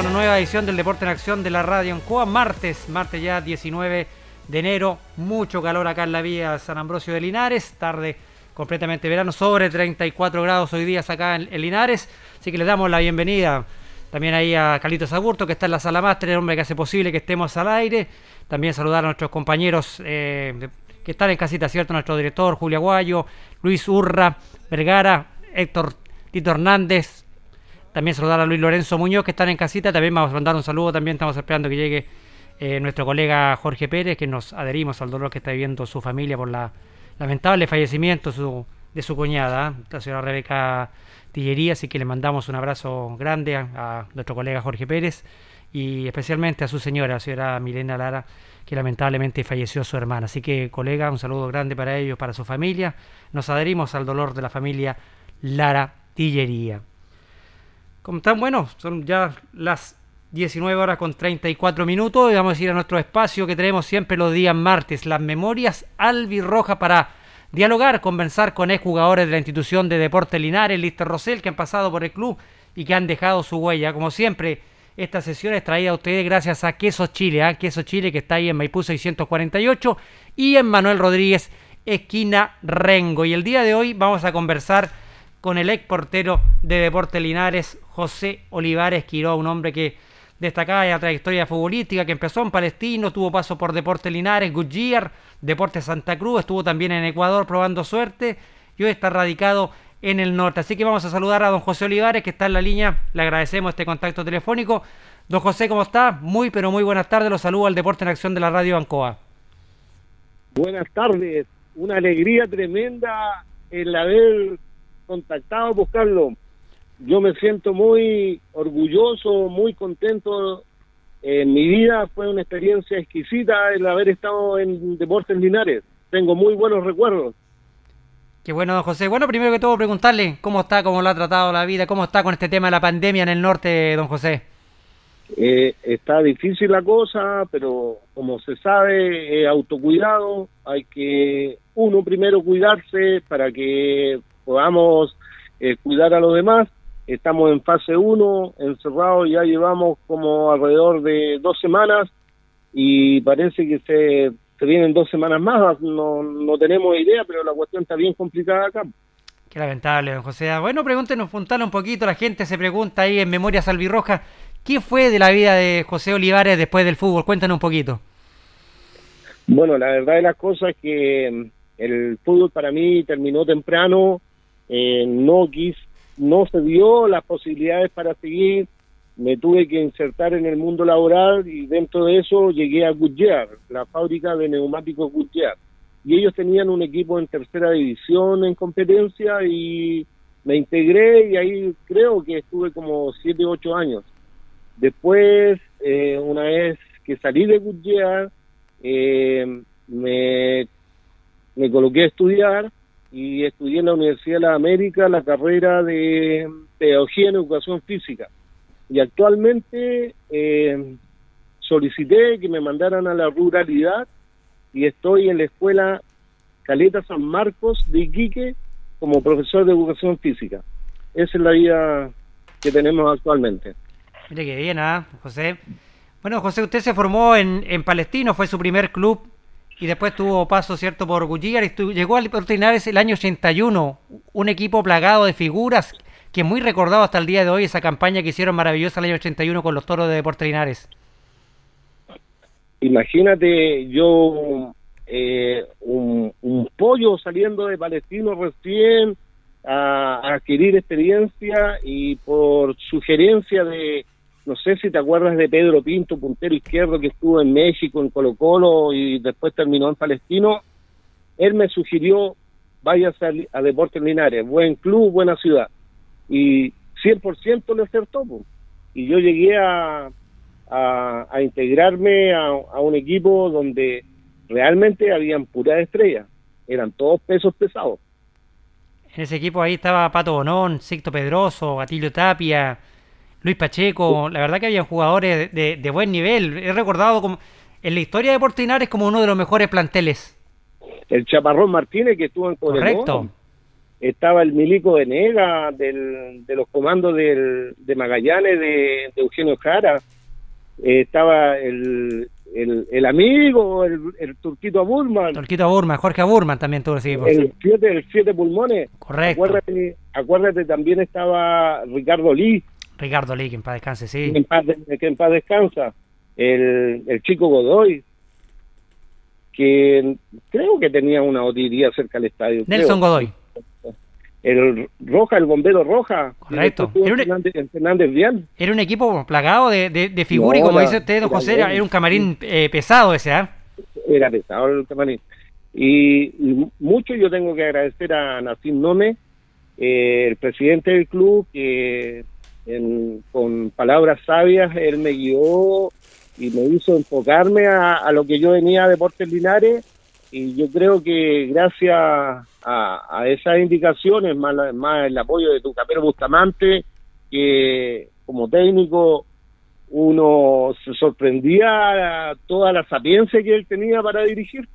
una nueva edición del Deporte en Acción de la Radio en Cuba. Martes, martes ya 19 de enero. Mucho calor acá en la vía San Ambrosio de Linares. Tarde completamente verano, sobre 34 grados hoy día acá en, Linares. Así que les damos la bienvenida también ahí a Carlitos Agurto, que está en la sala máster, el hombre que hace posible que estemos al aire. También saludar a nuestros compañeros eh, que están en casita, ¿cierto? Nuestro director, Julio Aguayo, Luis Urra, Vergara, Héctor Tito Hernández, también saludar a Luis Lorenzo Muñoz, que están en casita. También vamos a mandar un saludo. También estamos esperando que llegue eh, nuestro colega Jorge Pérez, que nos adherimos al dolor que está viviendo su familia por la lamentable fallecimiento de su cuñada, la señora Rebeca Tillería. Así que le mandamos un abrazo grande a, nuestro colega Jorge Pérez y especialmente a su señora, la señora Milena Lara, que lamentablemente falleció su hermana. Así que, colega, un saludo grande para ellos, para su familia. Nos adherimos al dolor de la familia Lara Tillería. Como están, bueno, son ya las 19 horas con 34 minutos y vamos a ir a nuestro espacio que tenemos siempre los días martes, las memorias albirroja para dialogar, conversar con exjugadores de la institución de Deportes Linares, Lister Rosell, que han pasado por el club y que han dejado su huella. Como siempre, esta sesión es traída a ustedes gracias a Queso Chile, ¿eh? Queso Chile que está ahí en Maipú 648 y en Manuel Rodríguez, esquina Rengo. Y el día de hoy vamos a conversar con el ex portero de Deportes Linares, José Olivares Quiroa, un hombre que destacaba la trayectoria futbolística, que empezó en Palestino, tuvo paso por Deportes Linares, Goodyear, Deportes Santa Cruz, estuvo también en Ecuador probando suerte y hoy está radicado en el norte. Así que vamos a saludar a don José Olivares, que está en la línea. Le agradecemos este contacto telefónico. Don José, ¿cómo está? Muy, pero muy buenas tardes. Los saludo al Deporte en Acción de la Radio Bancoa. Buenas tardes. Una alegría tremenda el haber contactado buscarlo. Yo me siento muy orgulloso, muy contento. En mi vida fue una experiencia exquisita el haber estado en Deportes Linares. Tengo muy buenos recuerdos. Qué bueno, don José. Bueno, primero que todo, preguntarle cómo está, cómo lo ha tratado la vida, cómo está con este tema de la pandemia en el norte, don José. Eh, está difícil la cosa, pero como se sabe, autocuidado, hay que uno primero cuidarse para que podamos eh, cuidar a los demás. Estamos en fase 1, encerrados, ya llevamos como alrededor de dos semanas y parece que se, se vienen dos semanas más, no, no tenemos idea, pero la cuestión está bien complicada acá. Qué lamentable, don José. Bueno, pregúntenos, puntale un poquito, la gente se pregunta ahí en Memoria Salvirroja, ¿qué fue de la vida de José Olivares después del fútbol? Cuéntanos un poquito. Bueno, la verdad de las cosas es que mm, el fútbol para mí terminó temprano, eh, no quis, no se dio las posibilidades para seguir, me tuve que insertar en el mundo laboral y dentro de eso llegué a Goodyear, la fábrica de neumáticos Goodyear. Y ellos tenían un equipo en tercera división en competencia y me integré y ahí creo que estuve como siete, ocho años. Después, eh, una vez que salí de Goodyear, eh, me, me coloqué a estudiar y estudié en la Universidad de la América la carrera de Pedagogía en Educación Física. Y actualmente eh, solicité que me mandaran a la ruralidad y estoy en la escuela Caleta San Marcos de Iquique como profesor de Educación Física. Esa es la vida que tenemos actualmente. Mire qué bien, ¿ah, José? Bueno, José, usted se formó en Palestino, fue su primer club y después tuvo paso, ¿cierto?, por y llegó al Linares el año 81, un equipo plagado de figuras que muy recordado hasta el día de hoy esa campaña que hicieron maravillosa el año 81 con los toros de Deportes. Imagínate yo eh, un, pollo saliendo de Palestino recién a adquirir experiencia y por sugerencia de no sé si te acuerdas de Pedro Pinto, puntero izquierdo que estuvo en México, en Colo Colo y después terminó en Palestino. Él me sugirió, váyase a, a Deportes Linares, buen club, buena ciudad. Y 100% le acertó. Y yo llegué a, a, integrarme a, un equipo donde realmente habían puras estrellas. Eran todos pesos pesados. En ese equipo ahí estaba Pato Bonón, Sicto Pedroso, Gatillo Tapia, Luis Pacheco, la verdad que había jugadores de, buen nivel. He recordado como en la historia de Portinares como uno de los mejores planteles. El Chaparrón Martínez que estuvo en Correcto. Estaba el Milico Venega del, de los comandos del, de Magallanes de, Eugenio Jara. estaba el, el, amigo, el, el Turquito Aburman. Turquito Aburman, Jorge Aburman también tuvo ese equipo. El siete, el siete pulmones. Correcto. Acuérdate, acuérdate, también estaba Ricardo Lee. Ricardo Lee, que en paz descanse, sí. En paz, que en paz descansa. El, el chico Godoy, que creo que tenía una botillería cerca del estadio. Nelson Godoy. El Roja, el bombero Roja. Correcto. Era un, Fernández, Fernández Vial. Era un equipo plagado de, de, de figuras, y como dice usted, don José, era, un camarín eh, pesado ese, ¿ah? Era pesado el camarín. Y, mucho yo tengo que agradecer a Nacim Nome, eh, el presidente del club, que con palabras sabias, él me guió y me hizo enfocarme a, lo que yo venía a Deportes Linares y yo creo que gracias a, esas indicaciones, más, más el apoyo de tu capero Bustamante, que como técnico uno se sorprendía toda la sapiencia que él tenía para dirigir.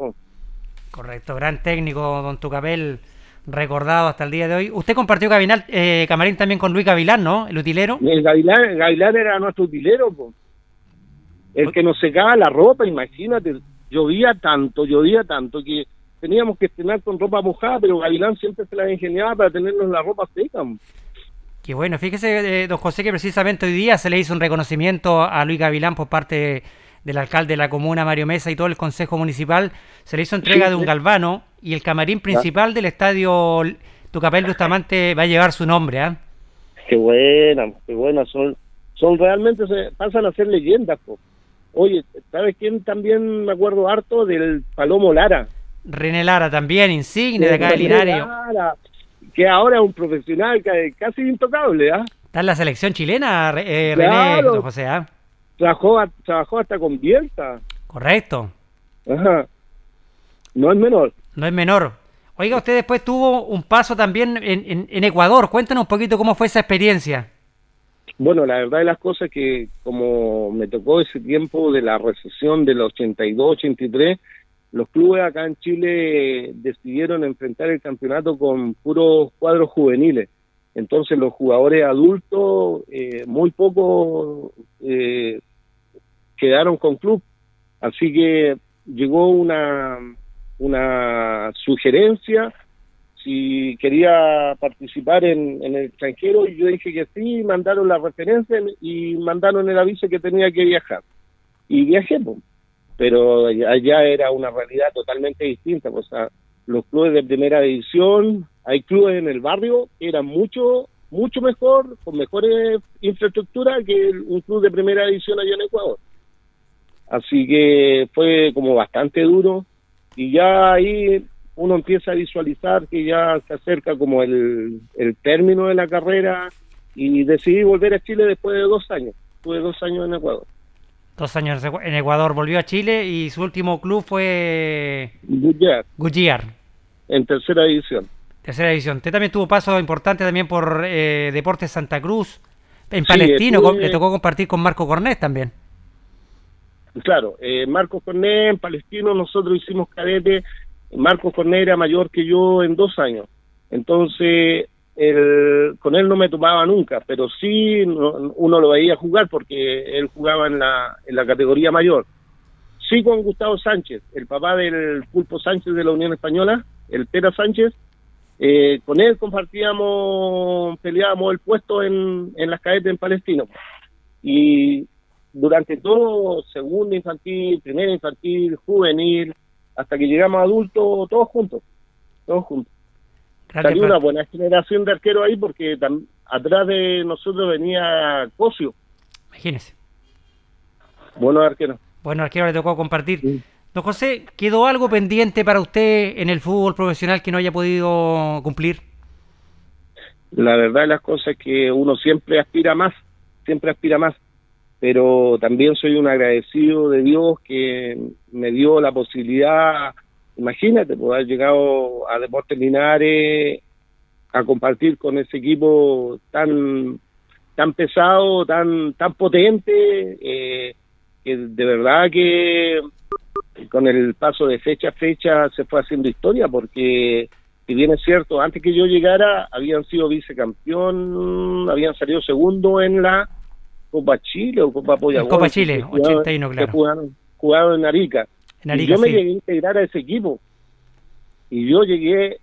Correcto, gran técnico, don Tucapel recordado hasta el día de hoy. Usted compartió Gavinal, eh, camarín también con Luis Gavilán, ¿no? El utilero. El Gavilán, Gavilán era nuestro utilero, po. el que nos secaba la ropa, imagínate, llovía tanto, llovía tanto que teníamos que estrenar con ropa mojada, pero Gavilán siempre se la ingeniaba para tenernos la ropa seca. Qué bueno, fíjese, eh, don José, que precisamente hoy día se le hizo un reconocimiento a Luis Gavilán por parte del alcalde de la comuna, Mario Mesa, y todo el consejo municipal. Se le hizo entrega de un galvano y el camarín principal del estadio Tucapel Bustamante va a llevar su nombre. ¿ah? Qué buena, qué buena. Son, son realmente, se pasan a ser leyendas. Oye, ¿sabes quién también me acuerdo harto? Del Palomo Lara. René Lara también, insigne de acá de Linario que ahora es un profesional casi intocable, ¿ah? Está en la selección chilena, eh, René José, ¿ah? Trabajó, trabajó hasta con Bielsa. Correcto. Ajá. No es menor. No es menor. Oiga, usted después tuvo un paso también en, en, Ecuador. Cuéntanos un poquito cómo fue esa experiencia. Bueno, la verdad de las cosas es que como me tocó ese tiempo de la recesión del 82-83, los clubes acá en Chile decidieron enfrentar el campeonato con puros cuadros juveniles. Entonces los jugadores adultos, eh, muy pocos eh, quedaron con club. Así que llegó una, una sugerencia si quería participar en, el extranjero y yo dije que sí, mandaron la referencia y mandaron el aviso que tenía que viajar. Y viajé, pero allá era una realidad totalmente distinta. O sea, los clubes de primera división, hay clubes en el barrio que eran mucho, mucho mejor, con mejores infraestructuras que un club de primera división allá en Ecuador. Así que fue como bastante duro y ya ahí uno empieza a visualizar que ya se acerca como el, el término de la carrera y decidí volver a Chile después de dos años. Tuve dos años en Ecuador. Dos años en Ecuador, volvió a Chile y su último club fue Goodyear. En tercera división. Tercera división. Usted también tuvo paso importante también por eh, Deportes Santa Cruz. En Palestino le tocó compartir con Marco Cornet también. Claro, eh, Marco Cornet en Palestino nosotros hicimos cadete. Marco Cornet era mayor que yo en dos años. Entonces con él no me tomaba nunca, pero sí uno lo veía jugar porque él jugaba en la, categoría mayor. Sí con Gustavo Sánchez, el papá del Pulpo Sánchez de la Unión Española, el Pera Sánchez, eh, con él compartíamos, peleábamos el puesto en, las cadetes en Palestino. Y durante todo, segundo infantil, primer infantil, juvenil, hasta que llegamos a adultos, todos juntos, todos juntos. Salió una buena generación de arqueros ahí porque atrás de nosotros venía Cosio. Imagínese. Bueno arquero. Bueno arquero le tocó compartir. Don José, ¿quedó algo pendiente para usted en el fútbol profesional que no haya podido cumplir? La verdad de las cosas es que uno siempre aspira más, siempre aspira más, pero también soy un agradecido de Dios que me dio la posibilidad imagínate, pues haber llegado a Deportes Linares a compartir con ese equipo tan tan pesado, tan tan potente, eh, que de verdad que con el paso de fecha a fecha se fue haciendo historia, porque si bien es cierto, antes que yo llegara habían sido vicecampeón, habían salido segundo en la Copa Chile o Copa Polla. Copa Chile, 81, claro. Jugaron, jugaron en Arica y yo me llegué a integrar a ese equipo. Y yo llegué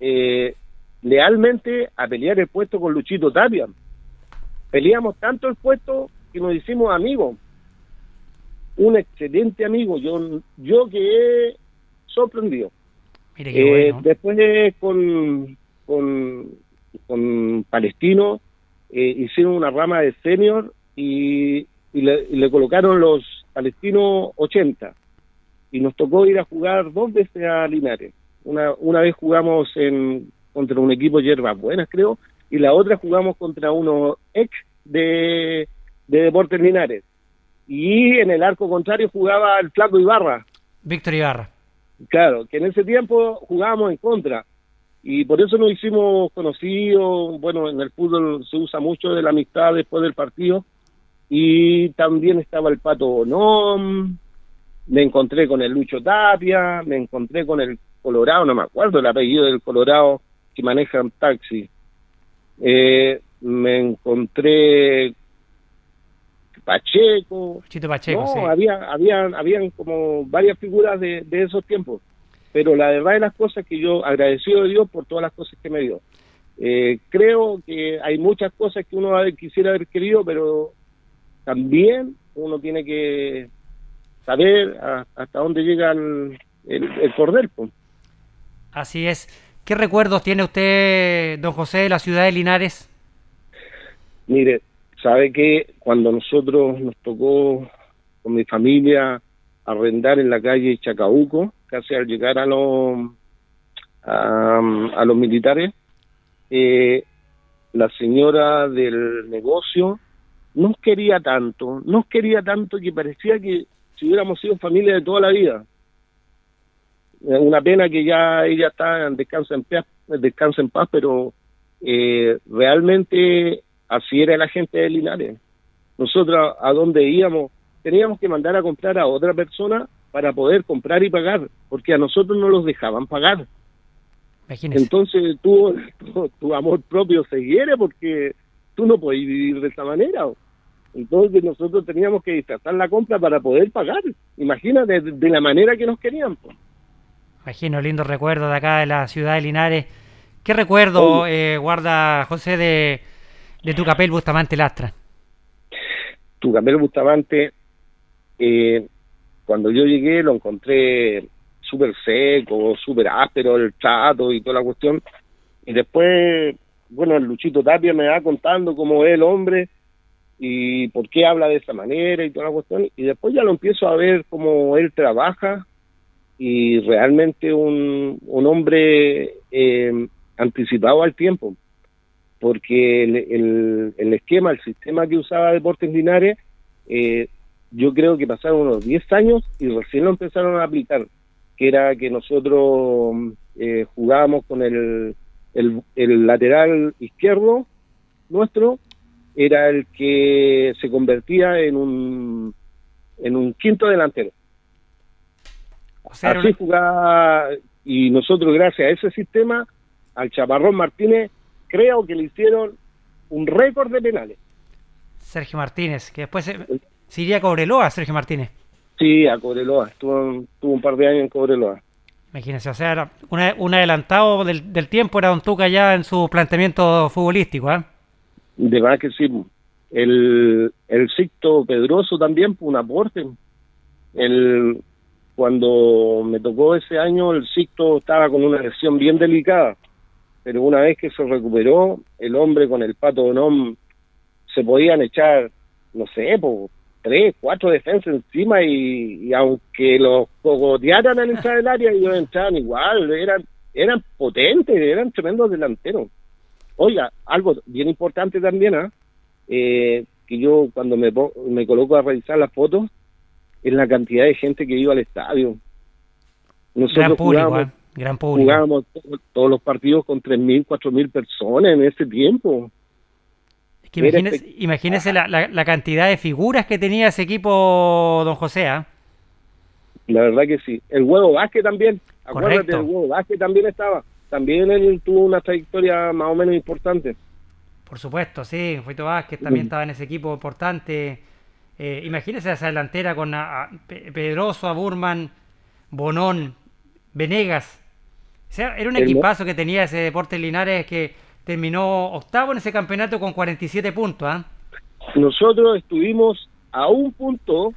eh, lealmente a pelear el puesto con Luchito Tapia. Peleamos tanto el puesto que nos hicimos amigos. Un excelente amigo. Yo, yo quedé sorprendido. Mire eh, Después con, con, con Palestino eh, hicieron una rama de senior y, le, y le colocaron los palestinos 80 y nos tocó ir a jugar dos veces a Linares. Una, una vez jugamos en, contra un equipo hierbas buenas, creo, y la otra jugamos contra uno ex de, de Deportes Linares. Y en el arco contrario jugaba el Flaco Ibarra. Víctor Ibarra. Claro, que en ese tiempo jugábamos en contra. Y por eso nos hicimos conocidos. Bueno, en el fútbol se usa mucho de la amistad después del partido. Y también estaba el Pato Bonón, me encontré con el Lucho Tapia, me encontré con el Colorado, no me acuerdo el apellido del Colorado que maneja un taxi. Eh, me encontré Pacheco. Chito Pacheco, no, había, habían, habían como varias figuras de, de esos tiempos. pero la verdad de las cosas que yo agradecido de Dios por todas las cosas que me dio. Eh, creo que hay muchas cosas que uno quisiera haber querido, pero también uno tiene que saber hasta dónde llega el, el, cordel. Así es. ¿Qué recuerdos tiene usted, don José, de la ciudad de Linares? Mire, sabe que cuando nosotros nos tocó con mi familia arrendar en la calle Chacabuco, casi al llegar a los a, los militares, eh, la señora del negocio nos quería tanto, nos quería tanto que parecía que si hubiéramos sido familia de toda la vida. Una pena que ya ella está en descanso en paz, descansa en paz pero eh, realmente así era la gente de Linares. Nosotros a donde íbamos teníamos que mandar a comprar a otra persona para poder comprar y pagar, porque a nosotros no los dejaban pagar. Entonces tu, tu, amor propio se hiere porque tú no puedes vivir de esa manera. Entonces nosotros teníamos que disfrazar la compra para poder pagar. Imagínate de, la manera que nos querían. Imagino, lindo recuerdo de acá de la ciudad de Linares. ¿Qué recuerdo eh, guarda José de, de tu capel Bustamante Lastra? Tu capel Bustamante, eh, cuando yo llegué lo encontré súper seco, súper áspero el trato y toda la cuestión. Y después, bueno, el Luchito Tapia me va contando cómo es el hombre y por qué habla de esa manera y toda la cuestión. Y después ya lo empiezo a ver cómo él trabaja y realmente un, un hombre eh, anticipado al tiempo, porque el, esquema, el sistema que usaba Deportes Linares, eh, yo creo que pasaron unos 10 años y recién lo empezaron a aplicar que era que nosotros eh, jugábamos con el, lateral izquierdo nuestro, era el que se convertía en un, en un quinto delantero. Así jugaba, y nosotros gracias a ese sistema, al Chaparrón Martínez, creo que le hicieron un récord de penales. Sergio Martínez, que después se, se iría a Cobreloa, Sergio Martínez. Sí, a Cobreloa, estuvo, un par de años en Cobreloa. Imagínense, o sea, era un adelantado del, tiempo era Don Tuca ya en su planteamiento futbolístico, ¿eh? De verdad que sí. El, el Pedroso también fue un aporte. El, cuando me tocó ese año, el Sixto estaba con una lesión bien delicada, pero una vez que se recuperó, el hombre con el pato Donón se podían echar, no sé, por tres, cuatro defensas encima y, aunque los cogotearan al entrar del área, ellos entraban igual, eran, eran potentes, eran tremendos delanteros. Oiga, algo bien importante también, ¿ah? eh, que yo cuando me, me coloco a revisar las fotos, es la cantidad de gente que iba al estadio. Nosotros gran público, ¿eh? gran público. jugábamos todos los partidos con 3.000, 4.000 personas en ese tiempo imagínese, la, cantidad de figuras que tenía ese equipo, don José. ¿ah? La verdad que sí. El huevo Vázquez también. Acuérdate, el huevo Vázquez también estaba. También él tuvo una trayectoria más o menos importante. Por supuesto, sí. Fuito Vázquez también estaba en ese equipo importante. Eh, imagínese esa delantera con a, Pedroso, a Burman, Bonón, Venegas. O sea, era un equipazo que tenía ese Deportes Linares que terminó octavo en ese campeonato con 47 puntos. ¿ah? Nosotros estuvimos a un punto,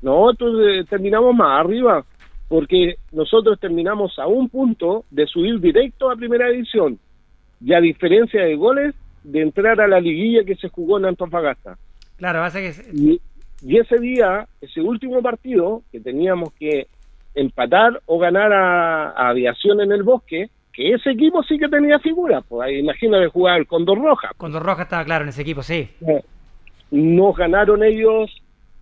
nosotros eh, terminamos más arriba, porque nosotros terminamos a un punto de subir directo a primera división, y a diferencia de goles, de entrar a la liguilla que se jugó en Antofagasta. Claro, va a que... Y, y ese día, ese último partido, que teníamos que empatar o ganar a Aviación en el Bosque, que ese equipo sí que tenía figuras. Pues imagínate jugar el Condor Roja. Condor Roja estaba claro en ese equipo, sí. Nos ganaron ellos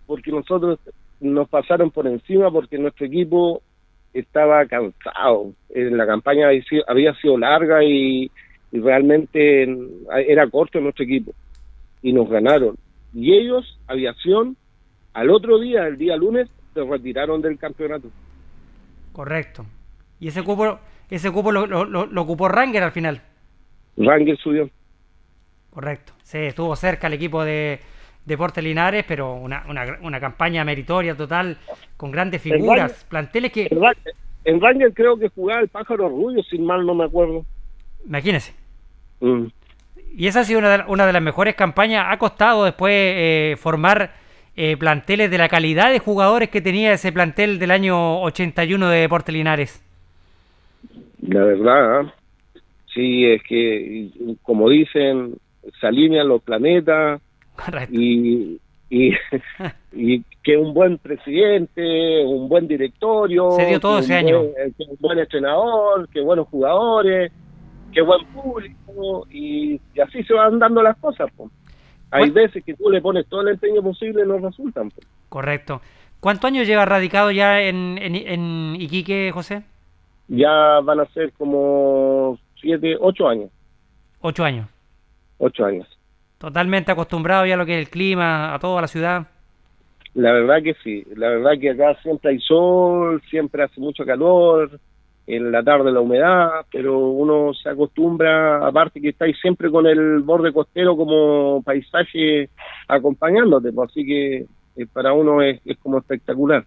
porque nosotros nos pasaron por encima porque nuestro equipo estaba cansado. La campaña había sido, larga y, realmente era corto nuestro equipo. Y nos ganaron. Y ellos, aviación, al otro día, el día lunes, se retiraron del campeonato. Correcto. Y ese equipo ese cupo lo, lo, ocupó Ranger al final. Ranger subió. Correcto. Sí, estuvo cerca el equipo de Deportes Linares, pero una, una, una campaña meritoria total, con grandes figuras, planteles que... en Ranger creo que jugaba el pájaro Rubio, sin mal no me acuerdo. Imagínese. Mm. Y esa ha sido una de, una de las mejores campañas. Ha costado después eh, formar eh, planteles de la calidad de jugadores que tenía ese plantel del año 81 de Deportes Linares. La verdad, ¿ah? sí, es que, como dicen, se alinean los planetas Correcto. y, y, y que un buen presidente, un buen directorio, Se dio todo que ese un año. buen- que un buen entrenador, que buenos jugadores, que buen público, y, y así se van dando las cosas. po. Hay ¿Cuál- veces que tú le pones todo el empeño posible y no resultan. po. Correcto. ¿Cuántos años lleva radicado ya en, en, en Iquique, José? Ya van a ser como siete, ocho años, Ocho años. ocho años. Totalmente acostumbrado ya a lo que es el clima, a toda la ciudad. La verdad que sí, la verdad que acá siempre hay sol, siempre hace mucho calor, en la tarde la humedad, pero uno se acostumbra, aparte que estáis siempre con el borde costero como paisaje acompañándote, pues, así que eh, para uno es, es como espectacular.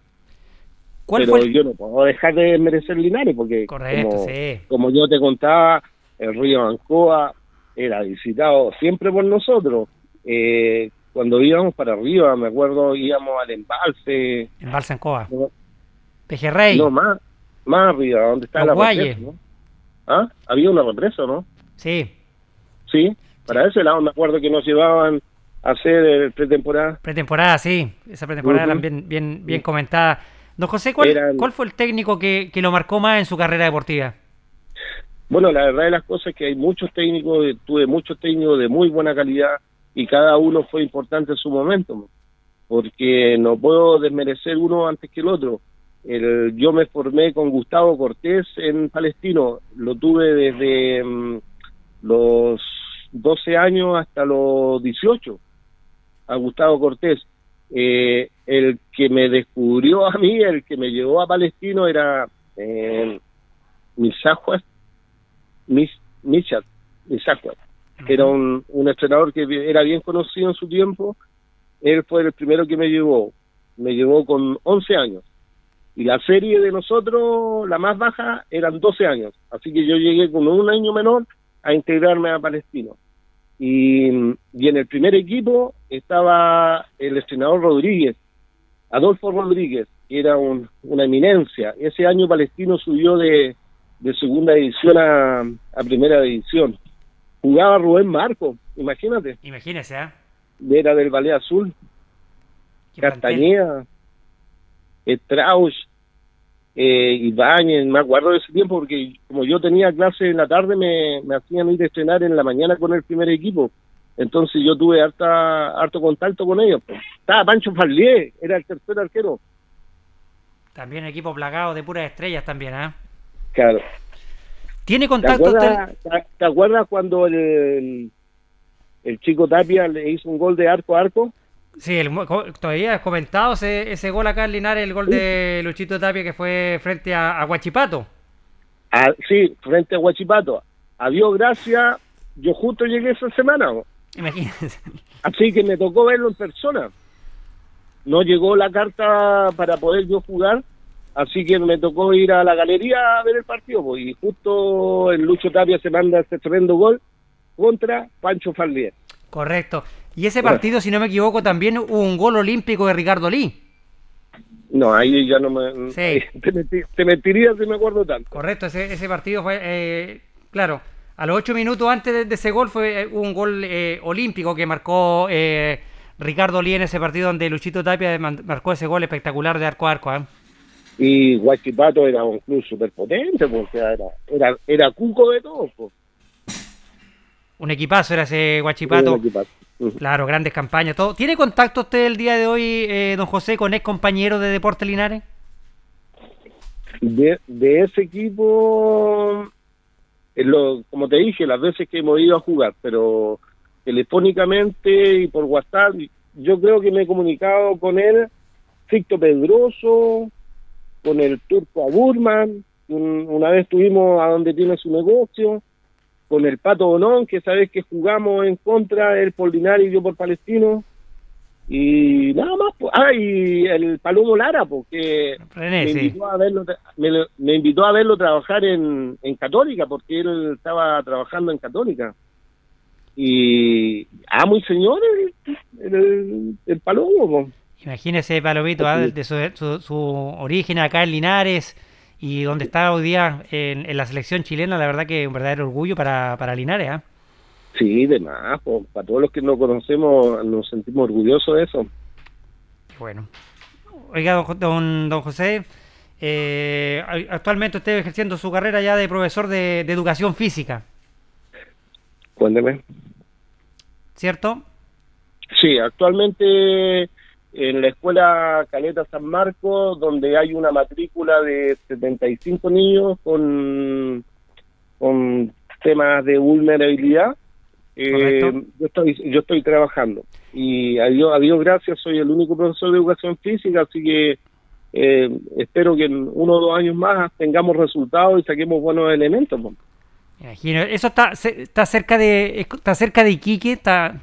¿Cuál pero fue? el- yo no puedo dejar de merecer Linares, porque Correcto, como, sí. como yo te contaba, el río Ancoa era visitado siempre por nosotros. Eh, cuando íbamos para arriba, me acuerdo, íbamos al embalse, En Balsa en Coa. no, Pejerrey. no, más, más arriba, donde está Los la Guayes. represa, ¿no? ¿Ah? Había una represa, ¿no? Sí, Sí, para ese lado me acuerdo que nos llevaban a hacer eh, pretemporada. pretemporada, sí. Esa pretemporada eran bien, bien, bien comentada. Don José, ¿cuál, Eran- cuál fue el técnico que, que lo marcó más en su carrera deportiva? Bueno, la verdad de las cosas es que hay muchos técnicos, tuve muchos técnicos de muy buena calidad y cada uno fue importante en su momento, porque no puedo desmerecer uno antes que el otro. El, yo me formé con Gustavo Cortés en Palestino, lo tuve desde mm, los 12 años hasta los 18, a Gustavo Cortés. Eh, el que me descubrió a mí, el que me llevó a Palestino era eh, Misajuas, que era un, un entrenador que era bien conocido en su tiempo. Él fue el primero que me llevó, me llevó con 11 años. Y la serie de nosotros, la más baja, eran 12 años. Así que yo llegué con un año menor a integrarme a Palestino. Y, y en el primer equipo estaba el entrenador Rodríguez, Adolfo Rodríguez, que era un- una eminencia. Ese año Palestino subió de, de segunda división a, a primera división. Jugaba Rubén Marco, imagínate, Imagínese, ¿ah? era del Ballet Azul. Castañeda, Strauss, eh, Ibáñez, me acuerdo de ese tiempo porque como yo tenía clase en la tarde me, me hacían ir a estrenar en la mañana con el primer equipo. Entonces yo tuve harta, harto contacto con ellos. Estaba Pancho Farlier, era el tercer arquero. También equipo plagado de puras estrellas también, ¿ah? Claro. ¿Tiene ¿Te contacto acuerdas, te- te acuerdas cuando el, el, chico Tapia le hizo un gol de arco a arco? Sí, el, todavía has comentado ese, ese gol acá en Linares, el gol de Luchito Tapia que fue frente a, a Guachipato. Ah, sí, frente a Huachipato. Adiós, gracias. Yo justo llegué esa semana. Imagínense. Así que me tocó verlo en persona. No llegó la carta para poder yo jugar, así que me tocó ir a la galería a ver el partido. pues, y justo el Lucho Tapia se manda ese tremendo gol contra Pancho Farlier. Correcto. Y ese partido, si no me equivoco, también hubo un gol olímpico de Ricardo Lee. No, ahí ya no me... Sí. Te, te mentiría si me acuerdo tanto. Correcto, ese, ese partido fue, eh, claro, a los ocho minutos antes de, de ese gol fue eh, un gol eh, olímpico que marcó eh, Ricardo Lee en ese partido donde Luchito Tapia marcó ese gol espectacular de arco a arco. Y Huachipato era un club súper potente, porque era, era, era cuco de todo. pues. Un equipazo era ese Guachipato. Un equipazo. Ujú. Claro, grandes campañas. Todo. ¿Tiene contacto usted el día de hoy, eh, don José, con ex compañeros de Deporte Linares? de, de ese equipo, lo, como te dije, las veces que hemos ido a jugar, pero telefónicamente y por WhatsApp, yo creo que me he comunicado con él, Ficto Pedroso, con el turco Aburman, un- una vez estuvimos a donde tiene su negocio, con el Pato Bonón, que sabes que jugamos en contra, él por Linares y yo por Palestino, Y nada más, pues. Ah, y el Palomo Lara, porque René, me, sí. invitó a verlo, me, me invitó a verlo trabajar en, en Católica, porque él estaba trabajando en Católica. Y amo y señor el, el, el Palomo. pues. Imagínese, Palomito, ah, de su, su- su origen acá en Linares y donde está hoy día en, en la selección chilena, la verdad que un verdadero orgullo para, para Linares. ¿ah? Sí, de más, pues, para todos los que no conocemos nos sentimos orgullosos de eso. Bueno. Oiga, don, don, don José, eh, actualmente usted ejerciendo su carrera ya de profesor de, de educación física, Cuénteme. ¿cierto? Sí, actualmente en la escuela Caleta San Marcos, donde hay una matrícula de 75 niños con, con temas de vulnerabilidad, eh, yo estoy yo estoy trabajando y a Dios, a Dios gracias soy el único profesor de educación física, así que eh, espero que en uno o dos años más tengamos resultados y saquemos buenos elementos. Me Imagino. Eso está, está cerca de está cerca de Iquique, está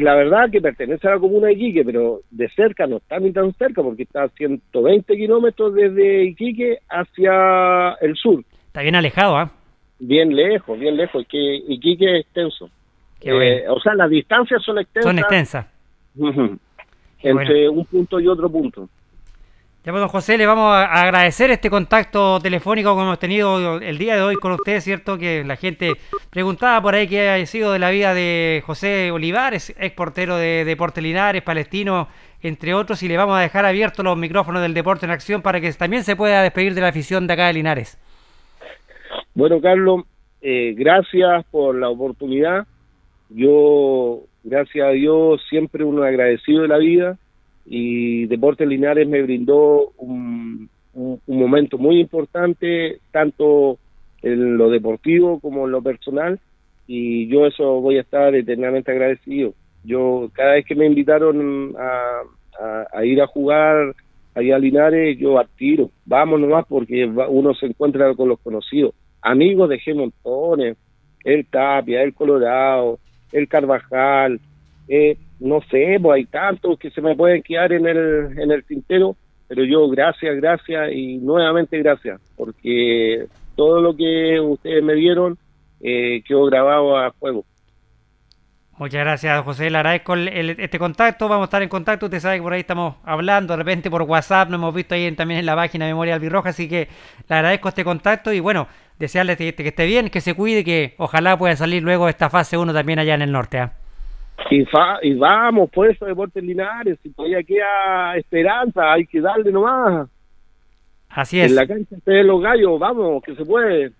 la verdad que pertenece a la comuna de Iquique, pero de cerca no está ni tan cerca porque está a 120 kilómetros desde Iquique hacia el sur, está bien alejado, ¿ah? bien lejos, bien lejos, es que Iquique es extenso. Qué Eh, bueno. o sea, las distancias son extensas Son extensas. Entre un punto y otro punto. Ya pues, don José, le vamos a agradecer este contacto telefónico que hemos tenido el día de hoy con usted, ¿cierto? Que la gente preguntaba por ahí qué ha sido de la vida de José Olivares, ex portero de Deporte Linares, palestino, entre otros, y le vamos a dejar abiertos los micrófonos del Deporte en Acción para que también se pueda despedir de la afición de acá de Linares. Bueno, Carlos, eh, gracias por la oportunidad. Yo, gracias a Dios, siempre un agradecido de la vida y Deportes Linares me brindó un, un- momento muy importante, tanto en lo deportivo como en lo personal, y yo eso voy a estar eternamente agradecido. Yo, cada vez que me invitaron a, a- ir a jugar allá a Linares, yo al tiro, vamos nomás porque uno se encuentra con los conocidos, amigos de G Montones, el Tapia, el Colorado, el Carvajal, eh, no sé, pues hay tantos que se me pueden quedar en el, en el tintero, pero yo gracias, gracias y nuevamente gracias, porque todo lo que ustedes me dieron eh, quedó grabado a fuego. Muchas gracias, José. Le agradezco el- este contacto. Vamos a estar en contacto. Usted sabe que por ahí estamos hablando, de repente por WhatsApp. Nos hemos visto ahí en- también en la página Memoria Albirroja. Así que le agradezco este contacto y bueno, desearle que, esté bien, que se cuide, que ojalá pueda salir luego esta fase 1 también allá en el norte. ¿ah? Y, fa- y vamos, por eso Deportes Linares, si todavía queda esperanza, hay que darle nomás. Así es. En la cancha de los gallos, vamos, que se puede.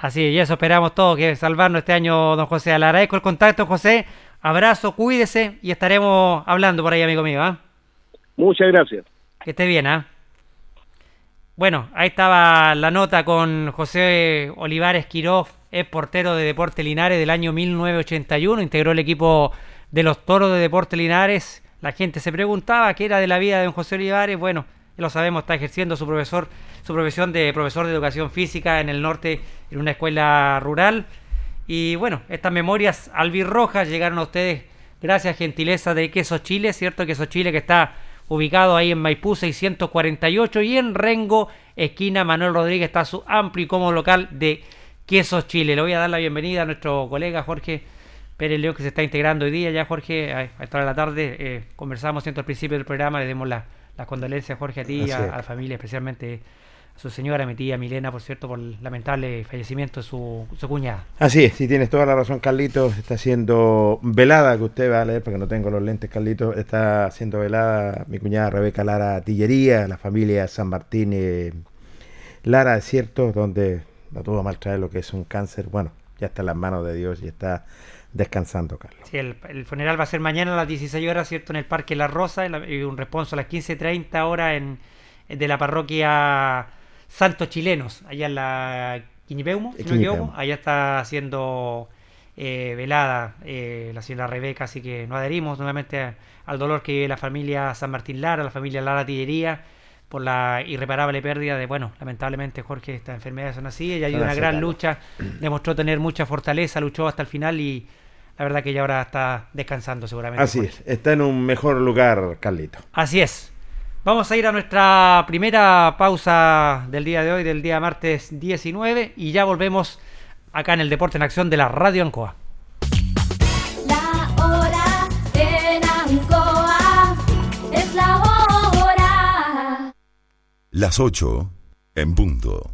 Así es, y eso esperamos todos, que salvarnos este año, don José. Le agradezco el contacto, José. Abrazo, cuídese y estaremos hablando por ahí, amigo mío. ¿ah? Muchas gracias. Que esté bien, ¿ah? Bueno, ahí estaba la nota con José Olivares Quiroz, es portero de Deporte Linares del año 1981, integró el equipo de los Toros de Deporte Linares. La gente se preguntaba qué era de la vida de don José Olivares. Bueno, lo sabemos, está ejerciendo su profesor, su profesión de profesor de educación física en el norte, en una escuela rural. Y bueno, estas memorias albirrojas llegaron a ustedes gracias gentileza de Queso Chile, ¿cierto? Queso Chile que está ubicado ahí en Maipú 648 y en Rengo, esquina Manuel Rodríguez, está su amplio y cómodo local de Quesos Chile. Le voy a dar la bienvenida a nuestro colega Jorge Pérez León que se está integrando hoy día. Ya Jorge, a esta hora de la tarde, eh, conversamos ¿cierto? al principio del programa, le demos la- las condolencias Jorge a ti, a, la familia, especialmente a su señora, mi tía Milena, por cierto, por el lamentable fallecimiento de su, su cuñada. Así es, sí tienes toda la razón, Carlitos. Está siendo velada, que usted va a leer porque no tengo los lentes, Carlitos. Está siendo velada mi cuñada Rebeca Lara Tillería, la familia San Martín eh, Lara, es cierto, donde la tuvo a mal traer lo que es un cáncer. Bueno, ya está en las manos de Dios y está descansando, Carlos. Sí, el, el funeral va a ser mañana a las 16 horas, ¿cierto? En el Parque La Rosa, en la- y un responso a las 15.30 horas en, en- de la parroquia Santos Chilenos, allá en la Quiñipeumo, si no. Allá está siendo eh, velada eh, la señora Rebeca, así que nos adherimos nuevamente a- al dolor que vive la familia San Martín Lara, la familia Lara Tillería, por la irreparable pérdida de, bueno, lamentablemente Jorge, estas enfermedades son así, ella dio una gran lucha, demostró tener mucha fortaleza, luchó hasta el final y la verdad que ya ahora está descansando seguramente. Así es, está en un mejor lugar, Carlito. Así es. Vamos a ir a nuestra primera pausa del día de hoy, del día martes 19, y ya volvemos acá en el Deporte en Acción de la Radio Ancoa. La hora en Ancoa es la hora. Las 8 en punto.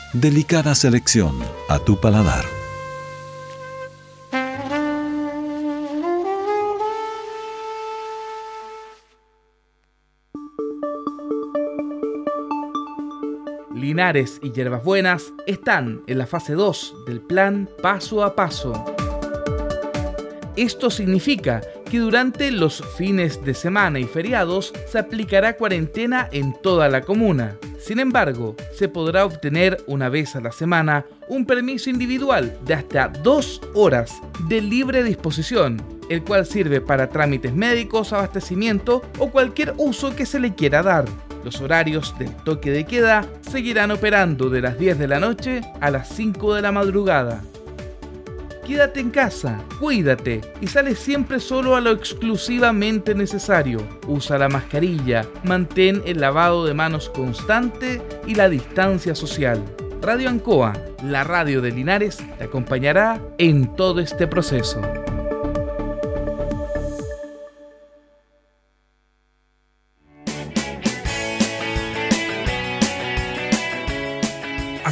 Delicada selección a tu paladar. Linares y Hierbas Buenas están en la fase 2 del plan Paso a Paso. Esto significa que durante los fines de semana y feriados se aplicará cuarentena en toda la comuna. Sin embargo, se podrá obtener una vez a la semana un permiso individual de hasta dos horas de libre disposición, el cual sirve para trámites médicos, abastecimiento o cualquier uso que se le quiera dar. Los horarios del toque de queda seguirán operando de las 10 de la noche a las 5 de la madrugada. Quédate en casa, cuídate y sale siempre solo a lo exclusivamente necesario. Usa la mascarilla, mantén el lavado de manos constante y la distancia social. Radio Ancoa, la radio de Linares, te acompañará en todo este proceso.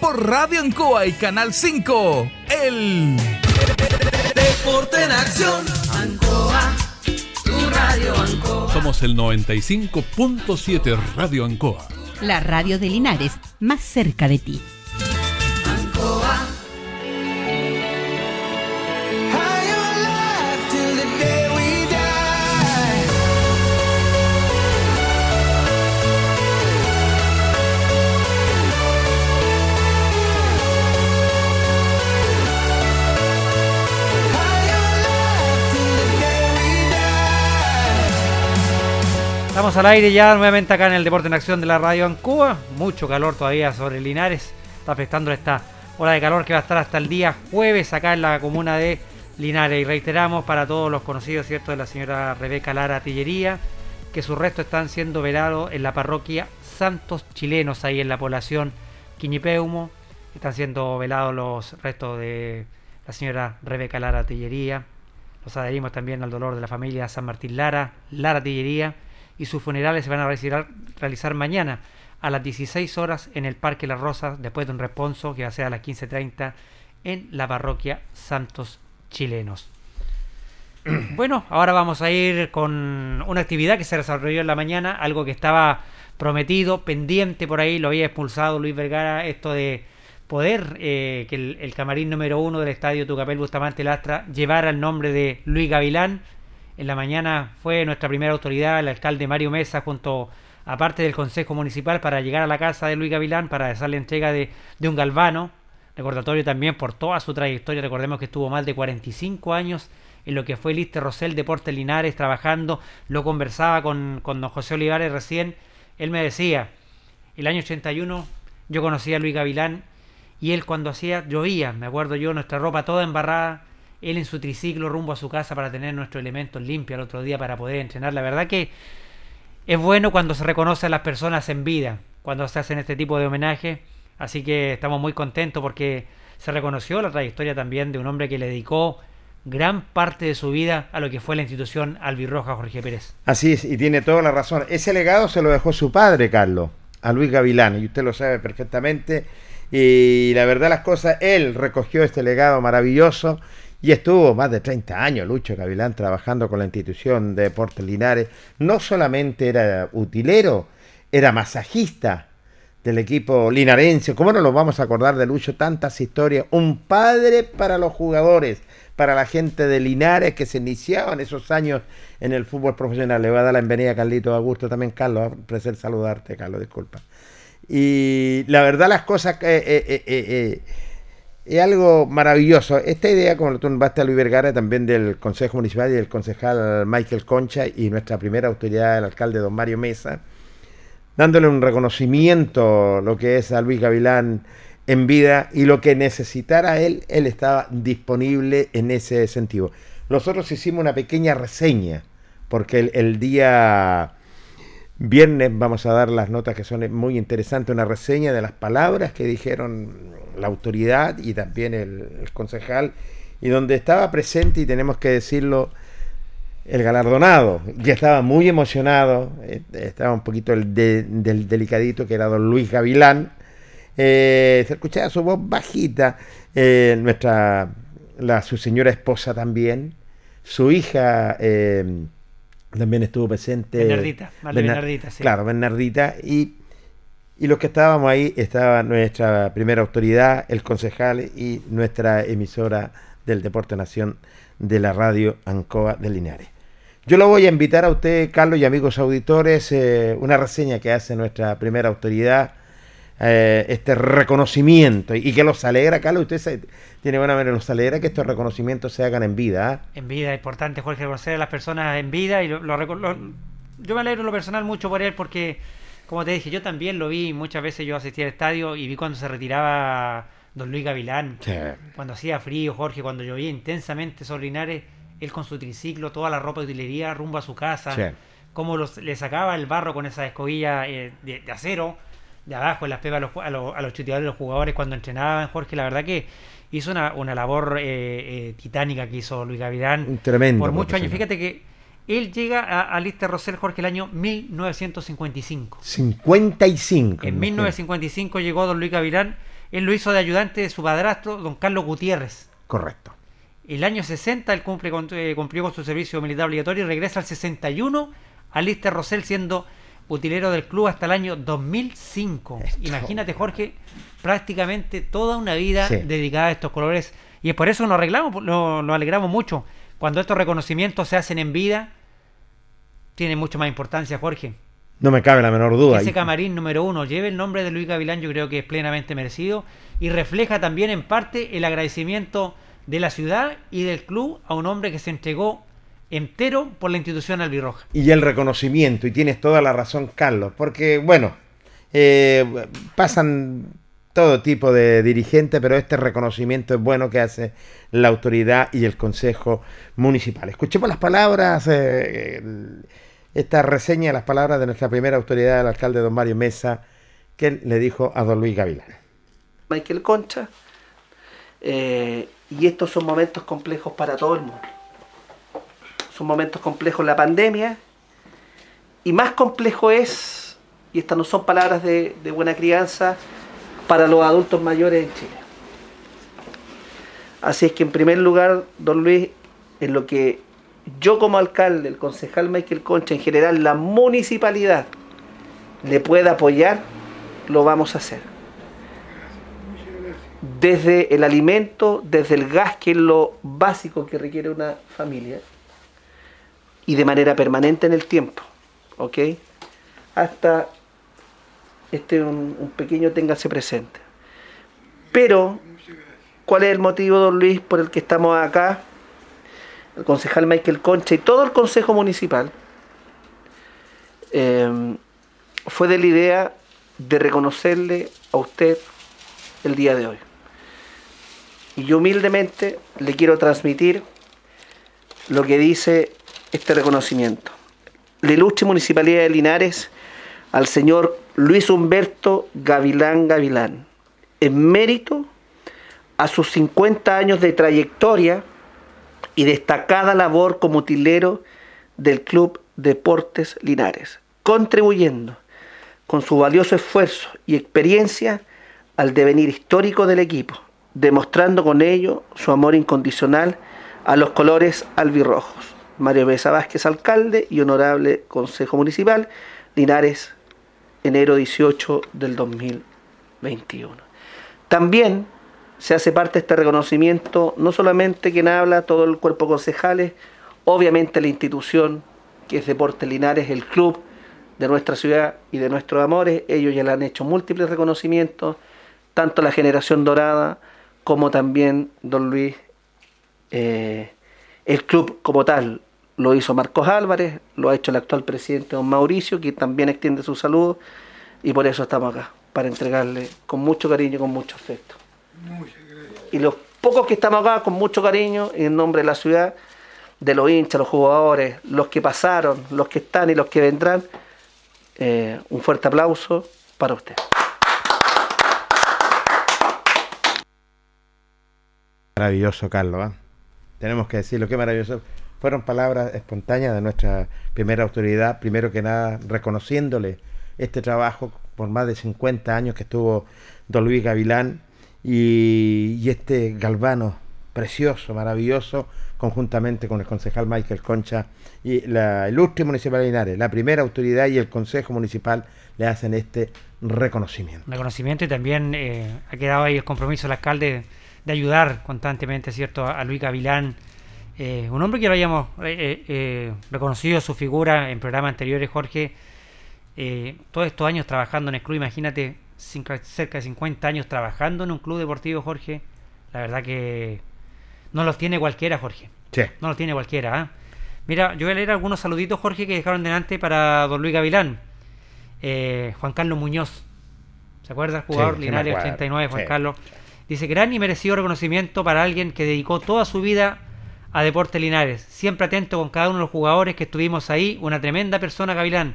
por Radio Ancoa y Canal 5. El Deporte en acción. Ancoa, tu radio Ancoa. Somos el 95.7 Radio Ancoa. La radio de Linares, más cerca de ti. Estamos al aire ya nuevamente acá en el Deporte en Acción de la Radio Ancoa. Mucho calor todavía sobre Linares. Está afectando esta ola de calor que va a estar hasta el día jueves acá en la comuna de Linares. Y reiteramos para todos los conocidos, ¿cierto?, de la señora Rebeca Lara Tillería, que sus restos están siendo velados en la parroquia Santos Chilenos, ahí en la población Quiñipeumo. Están siendo velados los restos de la señora Rebeca Lara Tillería. Nos adherimos también al dolor de la familia San Martín Lara, Lara Tillería y sus funerales se van a realizar, realizar mañana a las 16 horas en el Parque Las Rosas, después de un responso que va a ser a las 15.30 en la parroquia Santos Chilenos. Bueno, ahora vamos a ir con una actividad que se desarrolló en la mañana, algo que estaba prometido, pendiente por ahí, lo había expulsado Luis Vergara, esto de poder eh, que el, el, camarín número uno del estadio Tucapel Bustamante Lastra llevara el nombre de Luis Gavilán, en la mañana fue nuestra primera autoridad, el alcalde Mario Mesa, junto a parte del Consejo Municipal, para llegar a la casa de Luis Gavilán para hacer la entrega de, de un galvano. Recordatorio también por toda su trayectoria. Recordemos que estuvo más de 45 años en lo que fue el Iste Rosell Deportes Linares trabajando. Lo conversaba con, con don José Olivares recién. Él me decía, el año 81 yo conocía a Luis Gavilán y él cuando hacía llovía, me acuerdo yo, nuestra ropa toda embarrada, él en su triciclo rumbo a su casa para tener nuestros elementos limpios al otro día para poder entrenar. La verdad que es bueno cuando se reconoce a las personas en vida, cuando se hacen este tipo de homenaje. Así que estamos muy contentos porque se reconoció la trayectoria también de un hombre que le dedicó gran parte de su vida a lo que fue la institución albirroja Jorge Pérez. Así es, y tiene toda la razón. Ese legado se lo dejó su padre, Carlos, a Luis Gavilán, y usted lo sabe perfectamente. Y la verdad las cosas, él recogió este legado maravilloso y estuvo más de 30 años Lucho Gavilán trabajando con la institución de Deportes Linares. No solamente era utilero, era masajista del equipo linarense. ¿Cómo no nos vamos a acordar de Lucho? Tantas historias. Un padre para los jugadores, para la gente de Linares que se iniciaba en esos años en el fútbol profesional. Le voy a dar la bienvenida a Carlito Augusto también, Carlos. Un placer saludarte, Carlos, disculpa. Y la verdad las cosas... Eh, eh, eh, eh es algo maravilloso. Esta idea, como tú nombraste a Luis Vergara, también del Consejo Municipal y del concejal Michael Concha y nuestra primera autoridad, el alcalde don Mario Mesa, dándole un reconocimiento lo que es a Luis Gavilán en vida y lo que necesitara él, él estaba disponible en ese sentido. Nosotros hicimos una pequeña reseña, porque el día viernes vamos a dar las notas que son muy interesantes, una reseña de las palabras que dijeron la autoridad y también el, concejal, y donde estaba presente, y tenemos que decirlo, el galardonado, que estaba muy emocionado, eh, estaba un poquito el de- del delicadito, que era don Luis Gavilán, eh, se escuchaba su voz bajita, eh, nuestra, la, su señora esposa también, su hija también estuvo presente. Bernardita, vale, Bernardita, sí. Claro, Bernardita, y, y los que estábamos ahí estaba nuestra primera autoridad, el concejal y nuestra emisora del Deporte Nación de la radio Ancoa de Linares. Yo lo voy a invitar a usted, Carlos, y amigos auditores, eh, una reseña que hace nuestra primera autoridad, eh, este reconocimiento, y, que los alegra, Carlos, usted se- tiene buena manera, los alegra que estos reconocimientos se hagan en vida. ¿ah? En vida, importante, Jorge, conocer a las personas en vida y lo, lo lo- yo me alegro en lo personal mucho por él porque, como te dije, yo también lo vi, muchas veces yo asistí al estadio y vi cuando se retiraba don Luis Gavilán, Sí. cuando hacía frío, Jorge, cuando llovía intensamente sobre Linares, él con su triciclo, toda la ropa de utilería rumbo a su casa, Sí. cómo los, le sacaba el barro con esa escobilla eh, de, de acero de abajo en las pepas a los, a los, a los chuteadores de los jugadores cuando entrenaban, Jorge, la verdad que hizo una, una labor eh, eh, titánica que hizo Luis Gavilán Un tremendo por muchos años. Fíjate que él llega a, a Lister Rosell, Jorge, el año 1955. 55. En imagínate. 1955 llegó don Luis Gavilán. Él lo hizo de ayudante de su padrastro, don Carlos Gutiérrez. Correcto. El año 60 él cumple con- eh, cumplió con su servicio militar obligatorio y regresa al 61 a Lister Rosell siendo utilero del club hasta el año 2005. Imagínate, Jorge, prácticamente toda una vida Sí. dedicada a estos colores. Y es por eso nos, arreglamos, nos, nos alegramos mucho. Cuando estos reconocimientos se hacen en vida, tienen mucho más importancia, Jorge. No me cabe la menor duda. Ese camarín número uno lleve el nombre de Luis Gavilán, yo creo que es plenamente merecido y refleja también en parte el agradecimiento de la ciudad y del club a un hombre que se entregó entero por la institución albirroja. y el reconocimiento, y tienes toda la razón, Carlos, porque, bueno, eh, pasan todo tipo de dirigentes, pero este reconocimiento es bueno que hace la autoridad y el Consejo Municipal. Escuchemos las palabras, eh, esta reseña, las palabras de nuestra primera autoridad, el alcalde don Mario Mesa, que le dijo a don Luis Gavilán. Michael Concha. eh, y estos son momentos complejos para todo el mundo. Son momentos complejos la pandemia. Y más complejo es, y estas no son palabras de, de buena crianza, para los adultos mayores en Chile. Así es que en primer lugar, don Luis, en lo que yo como alcalde, el concejal Michael Concha, en general la municipalidad, le pueda apoyar, lo vamos a hacer desde el alimento, desde el gas, que es lo básico que requiere una familia, y de manera permanente en el tiempo, ¿ok? Hasta este un, un pequeño téngase presente. Pero, ¿cuál es el motivo, don Luis, por el que estamos acá? El concejal Michael Concha y todo el consejo municipal eh, fue de la idea de reconocerle a usted el día de hoy. Y humildemente le quiero transmitir lo que dice este reconocimiento. La ilustre Municipalidad de Linares al señor Luis Humberto Gavilán Gavilán, en mérito a sus 50 años de trayectoria y destacada labor como utilero del Club Deportes Linares, contribuyendo con su valioso esfuerzo y experiencia al devenir histórico del equipo, demostrando con ello su amor incondicional a los colores albirrojos. Mario Mesa Vázquez, alcalde y honorable Consejo Municipal, Linares, enero 18 del 2021. También se hace parte de este reconocimiento, no solamente quien habla, todo el cuerpo de concejales, obviamente la institución que es Deportes Linares, el club de nuestra ciudad y de nuestros amores, ellos ya le han hecho múltiples reconocimientos, tanto la generación dorada como también don Luis, eh, el club como tal, lo hizo Marcos Álvarez, lo ha hecho el actual presidente don Mauricio, que también extiende su saludo, y por eso estamos acá, para entregarle con mucho cariño y con mucho afecto. Y los pocos que estamos acá con mucho cariño, en nombre de la ciudad, de los hinchas, los jugadores, los que pasaron, los que están y los que vendrán, eh, un fuerte aplauso para usted. Maravilloso, Carlos. ¿eh? Tenemos que decirlo, qué maravilloso. Fueron palabras espontáneas de nuestra primera autoridad, primero que nada reconociéndole este trabajo por más de 50 años que estuvo Don Luis Gavilán y, y este galvano precioso, maravilloso, conjuntamente con el concejal Michael Concha y la ilustre Municipal de Linares, la primera autoridad y el Consejo Municipal le hacen este reconocimiento. Reconocimiento y también eh, ha quedado ahí el compromiso del alcalde de ayudar constantemente, ¿cierto?, a, a Luis Gavilán, eh, un hombre que lo hayamos eh, eh, reconocido su figura en programas anteriores, Jorge, eh, todos estos años trabajando en el club, imagínate, cinco- cerca de 50 años trabajando en un club deportivo, Jorge, la verdad que no los tiene cualquiera, Jorge. Sí. No los tiene cualquiera. ¿ah? Mira, yo voy a leer algunos saluditos, Jorge, que dejaron delante para don Luis Gavilán. Eh, Juan Carlos Muñoz. ¿Se acuerda? El jugador Sí, Linares acuerdo. 89, Juan Sí. Carlos. Dice, gran y merecido reconocimiento para alguien que dedicó toda su vida a Deportes Linares. Siempre atento con cada uno de los jugadores que estuvimos ahí. Una tremenda persona, Gavilán.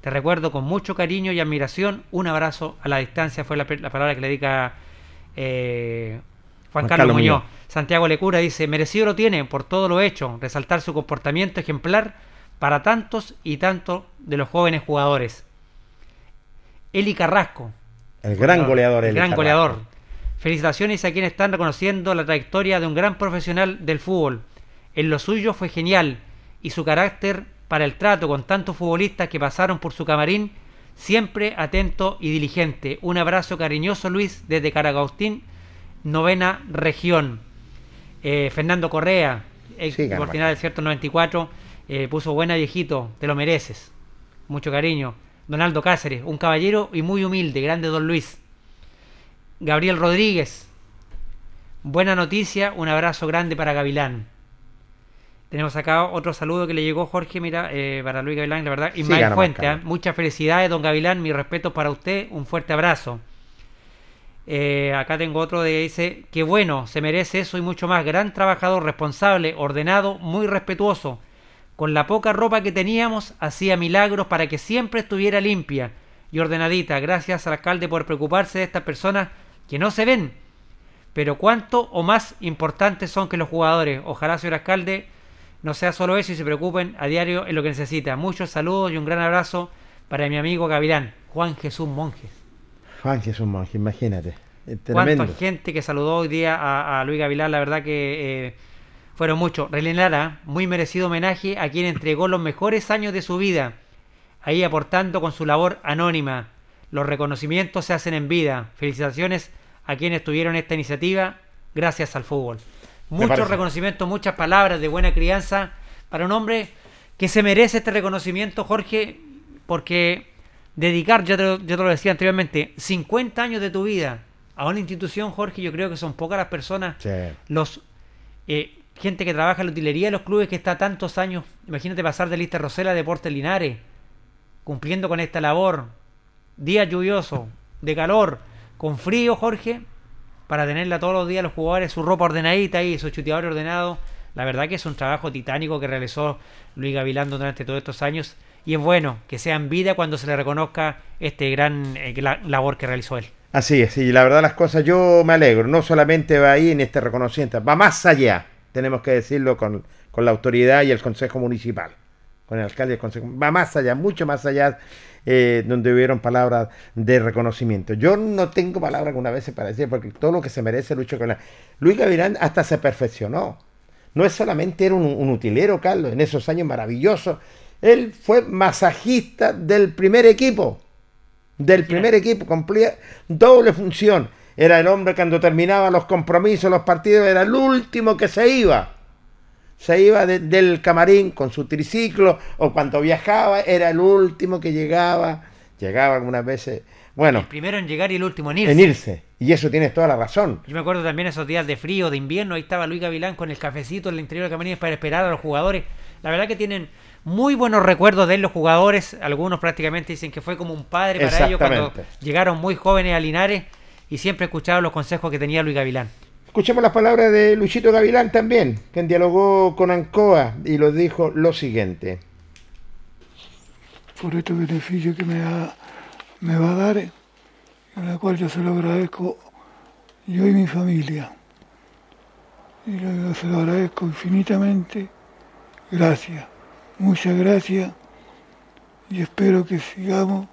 Te recuerdo con mucho cariño y admiración. Un abrazo a la distancia fue la, palabra que le dedica eh, Juan, Juan Carlos, Carlos Muñoz. Muñoz. Santiago Lecura dice, merecido lo tiene por todo lo hecho, resaltar su comportamiento ejemplar para tantos y tantos de los jóvenes jugadores. Eli Carrasco. El gran goleador, El Eli gran Carrasco. goleador. Felicitaciones a quienes están reconociendo la trayectoria de un gran profesional del fútbol. En lo suyo fue genial y su carácter para el trato con tantos futbolistas que pasaron por su camarín, siempre atento y diligente. Un abrazo cariñoso, Luis, desde Caragautín, novena región. Eh, Fernando Correa, ex Sí, del Cierto 94, eh, puso buena viejito, te lo mereces. Mucho cariño. Donaldo Cáceres, un caballero y muy humilde, grande don Luis. Gabriel Rodríguez, buena noticia, un abrazo grande para Gavilán. Tenemos acá otro saludo que le llegó Jorge, mira, eh, para Luis Gavilán, la verdad. Ismael nomás, Fuente. ¿ah? muchas felicidades, don Gavilán, mi respeto para usted, un fuerte abrazo. Eh, acá tengo otro de dice, que bueno, se merece eso y mucho más. Gran trabajador, responsable, ordenado, muy respetuoso. Con la poca ropa que teníamos, hacía milagros para que siempre estuviera limpia y ordenadita. Gracias al alcalde por preocuparse de estas personas que no se ven. Pero cuánto o más importantes son que los jugadores. Ojalá, señor alcalde, no sea solo eso y se preocupen a diario en lo que necesita. Muchos saludos y un gran abrazo para mi amigo Gavilán, Juan Jesús Monjes. Juan Jesús Monge, imagínate. Cuánta gente que saludó hoy día a, a Luis Gavilán, la verdad que eh, fueron muchos. Relenara, muy merecido homenaje a quien entregó los mejores años de su vida, ahí aportando con su labor anónima. Los reconocimientos se hacen en vida. Felicitaciones a quienes tuvieron esta iniciativa gracias al fútbol. Muchos reconocimientos, muchas palabras de buena crianza para un hombre que se merece este reconocimiento, Jorge, porque dedicar, yo te, lo- yo te lo decía anteriormente, 50 años de tu vida a una institución, Jorge, yo creo que son pocas las personas, Sí. los eh, gente que trabaja en la utilería de los clubes que está tantos años, imagínate pasar de Lista Rosela a Deportes Linares, cumpliendo con esta labor, día lluvioso, de calor, con frío, Jorge, para tenerla todos los días los jugadores, su ropa ordenadita y su chuteador ordenado. La verdad que es un trabajo titánico que realizó Luis Gavilán durante todos estos años y es bueno que sea en vida cuando se le reconozca este gran eh, la- labor que realizó él. Así es, y la verdad las cosas yo me alegro, no solamente va ahí en este reconocimiento, va más allá, tenemos que decirlo con, con la autoridad y el Consejo Municipal, con el alcalde del Consejo, va más allá, mucho más allá, eh, donde hubieron palabras de reconocimiento. Yo no tengo palabras alguna vez para decir, porque todo lo que se merece Lucho la... Luis Gavilán hasta se perfeccionó, no es solamente era un, un utilero, Carlos, en esos años maravillosos, él fue masajista del primer equipo del primer equipo, cumplía doble función. Era el hombre cuando terminaba los compromisos, los partidos, era el último que se iba. Se iba de- del camarín con su triciclo o cuando viajaba, era el último que llegaba. Llegaba algunas veces, bueno, El primero en llegar y el último en irse. en irse. Y eso tienes toda la razón. Yo me acuerdo también esos días de frío, de invierno, ahí estaba Luis Gavilán con el cafecito en el interior de Camarines para esperar a los jugadores. La verdad que tienen muy buenos recuerdos de él los jugadores. Algunos prácticamente dicen que fue como un padre para ellos cuando llegaron muy jóvenes a Linares y siempre escucharon los consejos que tenía Luis Gavilán. Escuchemos las palabras de Luchito Gavilán también, quien dialogó con Ancoa y lo dijo lo siguiente. por este beneficio que me, va a dar, en la cual yo se lo agradezco yo y mi familia. Y lo- se lo agradezco infinitamente. Gracias, muchas gracias. Y espero que sigamos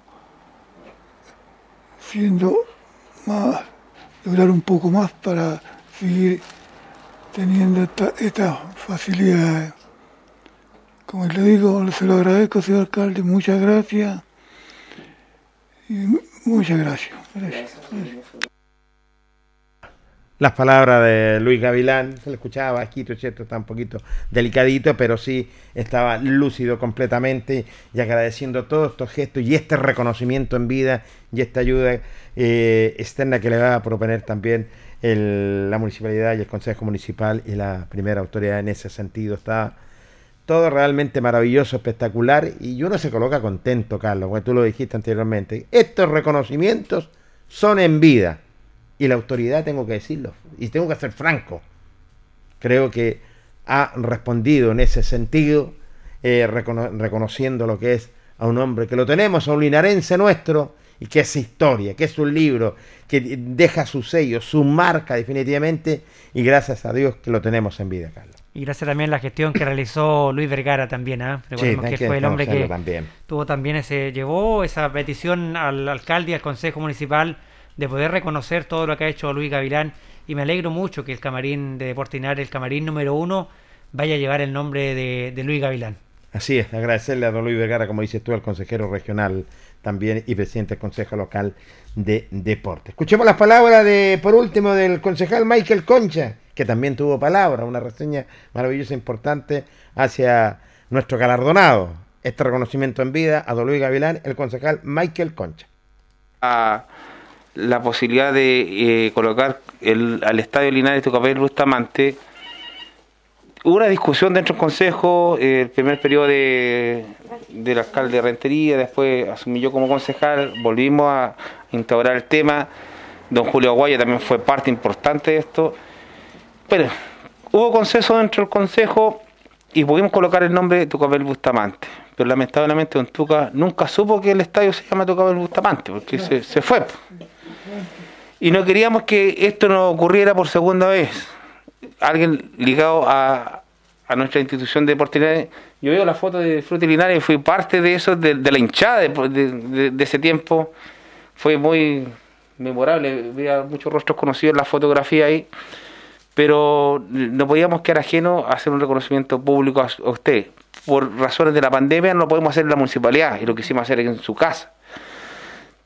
siendo más, lograr un poco más para seguir teniendo esta- estas facilidades. Como le digo, se lo agradezco, señor alcalde, muchas gracias. Muchas gracias. gracias. Las palabras de Luis Gavilán, se le escuchaba bajito, ¿cierto? Está un poquito delicadito, pero sí estaba lúcido completamente y agradeciendo todos estos gestos y este reconocimiento en vida y esta ayuda eh, externa que le va a proponer también el- la municipalidad y el Consejo Municipal y la primera autoridad en ese sentido. Está todo realmente maravilloso, espectacular y uno se coloca contento, Carlos, porque tú lo dijiste anteriormente. Estos reconocimientos son en vida y la autoridad tengo que decirlo y tengo que ser franco. Creo que ha respondido en ese sentido, eh, recono- reconociendo lo que es a un hombre que lo tenemos, a un linarense nuestro y que es historia, que es un libro, que deja su sello, su marca definitivamente y gracias a Dios que lo tenemos en vida, Carlos. Y gracias también a la gestión que realizó Luis Vergara también, ¿ah? Recordemos hay que fue el hombre que también. tuvo también ese, llevó esa petición al alcalde y al consejo municipal de poder reconocer todo lo que ha hecho Luis Gavilán y me alegro mucho que el camarín de Deportinar, el camarín número uno, vaya a llevar el nombre de, de Luis Gavilán. Así es, agradecerle a don Luis Vergara, como dices tú, al consejero regional también y presidente del Consejo Local de Deporte. Escuchemos las palabras de, por último, del concejal Michael Concha, que también tuvo palabra, una reseña maravillosa, importante hacia nuestro galardonado. Este reconocimiento en vida a don Luis Gavilán, el concejal Michael Concha. a la posibilidad de eh, colocar el, al Estadio Linares Tucapel Bustamante. Hubo una discusión dentro del Consejo, eh, el primer periodo de, del alcalde de Rentería, después asumí yo como concejal, volvimos a instaurar el tema, don Julio Aguaya también fue parte importante de esto. Bueno, hubo consenso dentro del Consejo y pudimos colocar el nombre de Tucapel Bustamante. Pero lamentablemente Don Tuca nunca supo que el estadio se llama Tucapel Bustamante, porque se, se fue. Y no queríamos que esto no ocurriera por segunda vez. Alguien ligado a, a nuestra institución de deporte Linares, yo veo la foto de Fruti Linares y fui parte de eso, de, la hinchada de, ese tiempo. Fue muy memorable, veía muchos rostros conocidos en la fotografía ahí pero no podíamos quedar ajenos a hacer un reconocimiento público a, usted. Por razones de la pandemia no lo podemos hacer en la municipalidad y lo quisimos hacer en su casa.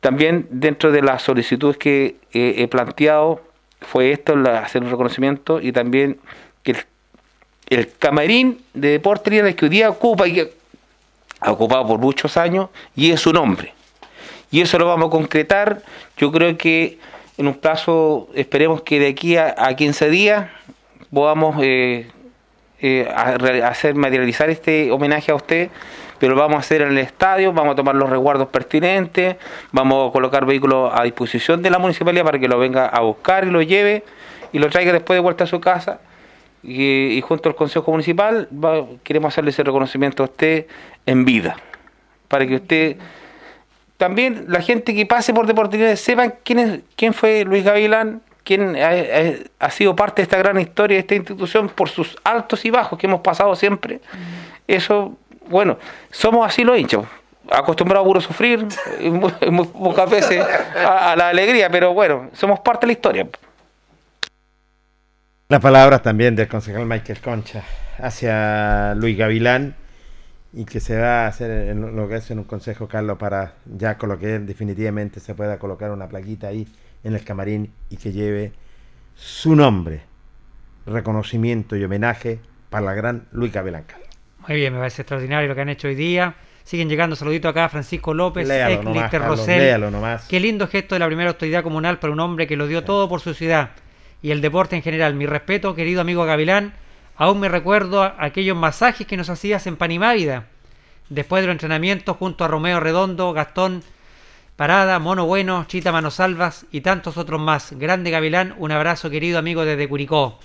También dentro de las solicitudes que he planteado fue esto, la- hacer un reconocimiento y también que el, camarín de deporte Linares que hoy día ocupa y ha ocupado por muchos años y es su nombre. Y eso lo vamos a concretar. Yo creo que en un plazo, esperemos que de aquí a, a 15 días podamos eh, eh, hacer materializar este homenaje a usted, pero lo vamos a hacer en el estadio, vamos a tomar los resguardos pertinentes, vamos a colocar vehículos a disposición de la municipalidad para que lo venga a buscar y lo lleve y lo traiga después de vuelta a su casa. Y, y junto al Consejo Municipal va- queremos hacerle ese reconocimiento a usted en vida, para que usted también la gente que pase por Deportividad sepan quién es quién fue Luis Gavilán, quién ha, sido parte de esta gran historia de esta institución por sus altos y bajos que hemos pasado siempre. Eso, bueno, somos así los hinchas, acostumbrados a sufrir, muy, pocas veces a, la alegría, pero bueno, somos parte de la historia. Las palabras también del concejal Michael Concha hacia Luis Gavilán y que se va a hacer lo que es en un consejo, Carlos, para ya con lo que definitivamente se pueda colocar una plaquita ahí en el camarín y que lleve su nombre, reconocimiento y homenaje para la gran Luis Gavilán. Muy bien, me parece extraordinario lo que han hecho hoy día. Siguen llegando saluditos acá, Francisco López, Léalo ex nomás, Lister Carlos, Rosell. léalo nomás. Qué lindo gesto de la primera autoridad comunal para un hombre que lo dio todo por su ciudad y el deporte en general. Mi respeto, querido amigo Gavilán. Aún me recuerdo aquellos masajes que nos hacías en Panimávida. Después de los entrenamientos junto a Romeo Redondo, Gastón Parada, Mono Bueno, Chita Manosalvas y tantos otros más. Grande Gavilán, un abrazo querido amigo desde Curicó.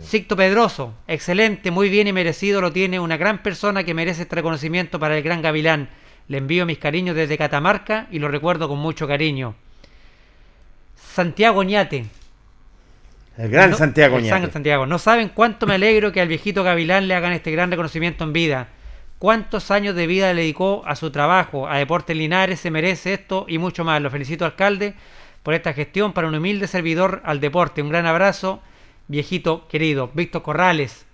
Sicto Pedroso, excelente, muy bien y merecido lo tiene, una gran persona que merece este reconocimiento para el gran Gavilán. Le envío mis cariños desde Catamarca y lo recuerdo con mucho cariño. Santiago Ñate. El gran No- Santiago San Ñate. Santiago. No saben cuánto me alegro que al viejito Gavilán le hagan este gran reconocimiento en vida. Cuántos años de vida le dedicó a su trabajo, a Deportes Linares, se merece esto y mucho más. Lo felicito, alcalde, por esta gestión para un humilde servidor al deporte. Un gran abrazo, viejito querido. Víctor Corrales,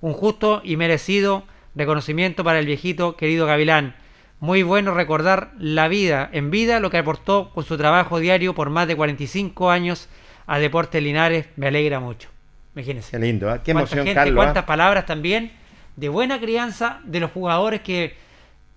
un justo y merecido reconocimiento para el viejito querido Gavilán. Muy bueno recordar la vida, en vida, lo que aportó con su trabajo diario por más de 45 años a Deportes Linares. Me alegra mucho. Imagínense. Qué lindo, ¿eh? qué emoción, gente, Carlos. ¿eh? Cuántas palabras también de buena crianza de los jugadores que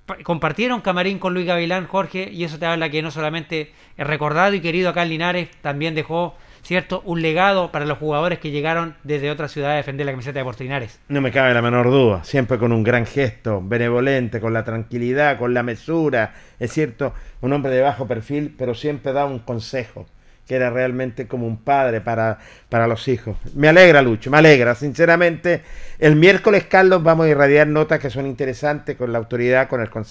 pa- compartieron camarín con Luis Gavilán, Jorge, y eso te habla que no solamente es recordado y querido acá en Linares, también dejó, ¿cierto?, un legado para los jugadores que llegaron desde otras ciudades a defender la camiseta de Deportes Linares. No me cabe la menor duda, siempre con un gran gesto, benevolente, con la tranquilidad, con la mesura, es cierto, un hombre de bajo perfil, pero siempre da un consejo, que era realmente como un padre para, para los hijos. Me alegra, Lucho, me alegra, sinceramente. El miércoles, Carlos, vamos a irradiar notas que son interesantes con la autoridad, con, el, con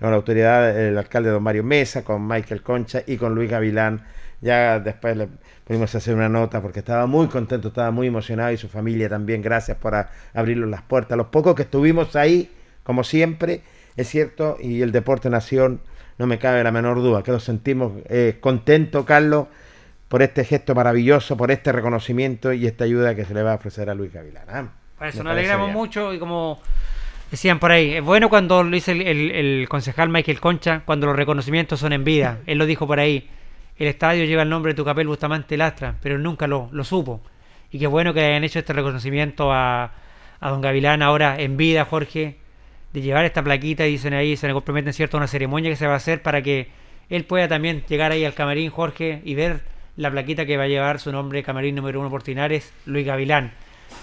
la autoridad, el alcalde don Mario Mesa, con Michael Concha y con Luis Gavilán. Ya después le pudimos hacer una nota porque estaba muy contento, estaba muy emocionado y su familia también. Gracias por abrirnos las puertas. Los pocos que estuvimos ahí, como siempre, es cierto, y el Deporte Nación, no me cabe la menor duda, que nos sentimos eh, contentos, Carlos, por este gesto maravilloso, por este reconocimiento y esta ayuda que se le va a ofrecer a Luis Gavilán. ¿ah? Por eso Me nos alegramos mucho y como decían por ahí, es bueno cuando lo dice el, el- el concejal Michael Concha, cuando los reconocimientos son en vida. Él lo dijo por ahí. El estadio lleva el nombre de Tucapel Bustamante Lastra, pero nunca lo, lo supo. Y qué bueno que hayan hecho este reconocimiento a, a don Gavilán ahora en vida, Jorge, de llevar esta plaquita, dicen ahí, se le comprometen cierto una ceremonia que se va a hacer para que él pueda también llegar ahí al camarín, Jorge, y ver la plaquita que va a llevar su nombre, camarín número uno por Tinares, Luis Gavilán.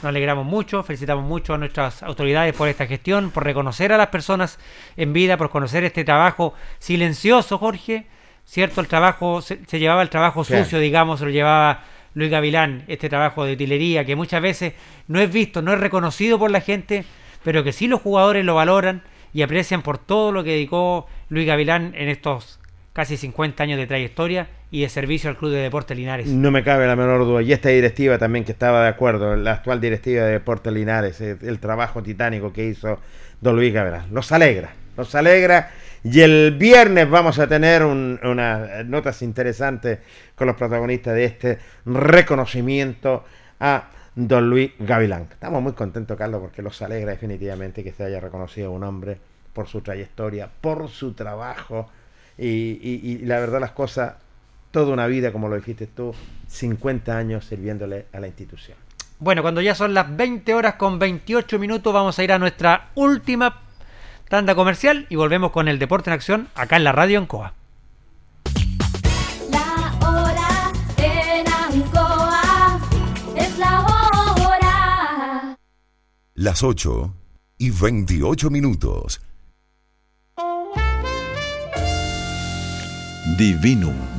Nos alegramos mucho, felicitamos mucho a nuestras autoridades por esta gestión, por reconocer a las personas en vida, por conocer este trabajo silencioso, Jorge. Cierto, el trabajo, se, se llevaba el trabajo Claro. sucio, digamos, se lo llevaba Luis Gavilán, este trabajo de utilería que muchas veces no es visto, no es reconocido por la gente, pero que sí los jugadores lo valoran y aprecian por todo lo que dedicó Luis Gavilán en estos casi 50 años de trayectoria y de servicio al Club de Deportes Linares. No me cabe la menor duda. Y esta directiva también que estaba de acuerdo, la actual directiva de Deportes Linares, el, el trabajo titánico que hizo Don Luis Gavilán. Nos alegra, nos alegra. Y el viernes vamos a tener un- unas notas interesantes con los protagonistas de este reconocimiento a Don Luis Gavilán. Estamos muy contentos, Carlos, porque los alegra definitivamente que se haya reconocido un hombre por su trayectoria, por su trabajo. Y, y- y la verdad las cosas, toda una vida, como lo dijiste tú, 50 años sirviéndole a la institución. Bueno, cuando ya son las 20 horas con 28 minutos, vamos a ir a nuestra última tanda comercial y volvemos con el Deporte en Acción acá en la radio en Coa. La hora en Ancoa es la hora. Las 8 y 28 minutos. Divinum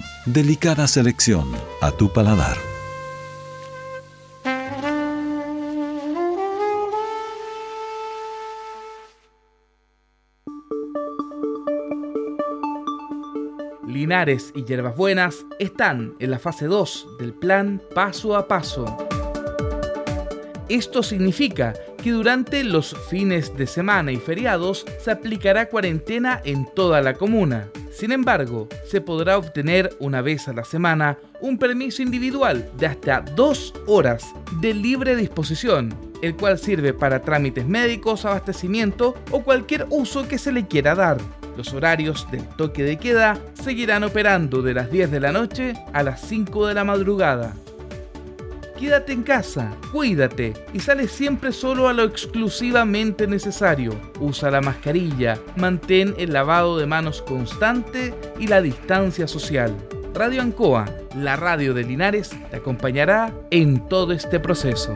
Delicada selección a tu paladar. Linares y Hierbas Buenas están en la fase 2 del plan paso a paso. Esto significa que durante los fines de semana y feriados se aplicará cuarentena en toda la comuna. Sin embargo, se podrá obtener una vez a la semana un permiso individual de hasta dos horas de libre disposición el cual sirve para trámites médicos, abastecimiento o cualquier uso que se le quiera dar. Los horarios del toque de queda seguirán operando de las 10 de la noche a las 5 de la madrugada. Quédate en casa, cuídate y sale siempre solo a lo exclusivamente necesario. Usa la mascarilla, mantén el lavado de manos constante y la distancia social. Radio Ancoa, la radio de Linares, te acompañará en todo este proceso.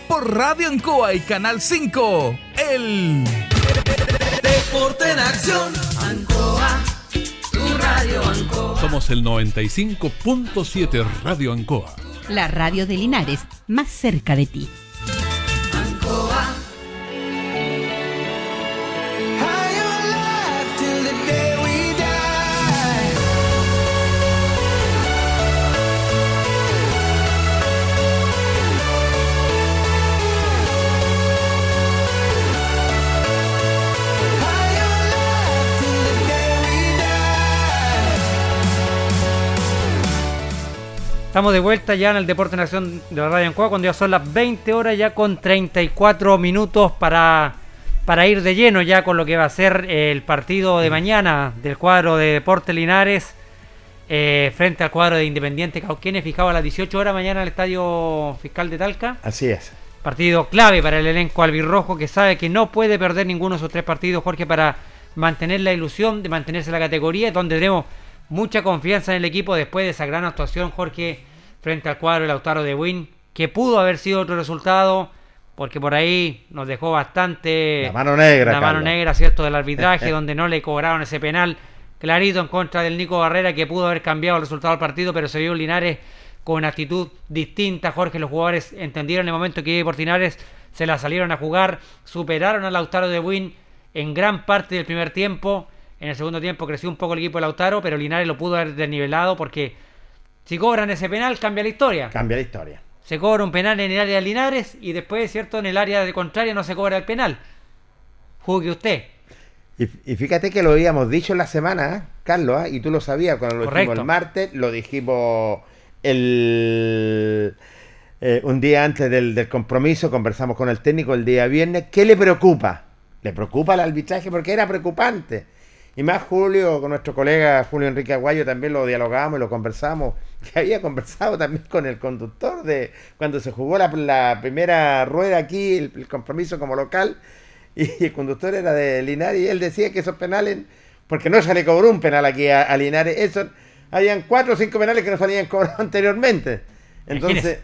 por Radio Ancoa y Canal 5. El Deporte en acción. Ancoa, tu radio Ancoa. Somos el 95.7 Radio Ancoa. La radio de Linares, más cerca de ti. Estamos de vuelta ya en el Deporte Nación de la Radio Ancoa cuando ya son las 20 horas ya con 34 minutos para, para ir de lleno ya con lo que va a ser el partido de mañana del cuadro de Deporte Linares eh, frente al cuadro de Independiente Cauquenes fijado a las 18 horas mañana en el Estadio Fiscal de Talca. Así es. Partido clave para el elenco albirrojo que sabe que no puede perder ninguno de esos tres partidos, Jorge, para mantener la ilusión de mantenerse en la categoría, donde tenemos mucha confianza en el equipo después de esa gran actuación, Jorge, frente al cuadro de Lautaro de Win, que pudo haber sido otro resultado, porque por ahí nos dejó bastante... La mano negra. La mano negra, ¿cierto? Del arbitraje, donde no le cobraron ese penal clarito en contra del Nico Barrera, que pudo haber cambiado el resultado del partido, pero se vio Linares con actitud distinta. Jorge, los jugadores entendieron el momento que iba por Linares, se la salieron a jugar, superaron a Lautaro de Win en gran parte del primer tiempo. En el segundo tiempo creció un poco el equipo de Lautaro, pero Linares lo pudo haber desnivelado porque si cobran ese penal cambia la historia. Cambia la historia. Se cobra un penal en el área de Linares y después, ¿cierto? En el área de contraria no se cobra el penal. Juzgue usted. Y, y fíjate que lo habíamos dicho en la semana, ¿eh? Carlos, ¿ah? y tú lo sabías cuando lo dijimos el martes, lo dijimos el eh, un día antes del, del compromiso, conversamos con el técnico el día viernes. ¿Qué le preocupa? Le preocupa el arbitraje porque era preocupante. Y más Julio, con nuestro colega Julio Enrique Aguayo, también lo dialogamos y lo conversamos. Que había conversado también con el conductor de cuando se jugó la, la primera rueda aquí, el, el compromiso como local. Y el conductor era de Linares y él decía que esos penales, porque no se le cobró un penal aquí a, a Linares, eso, habían cuatro o cinco penales que no salían cobrados anteriormente. Entonces,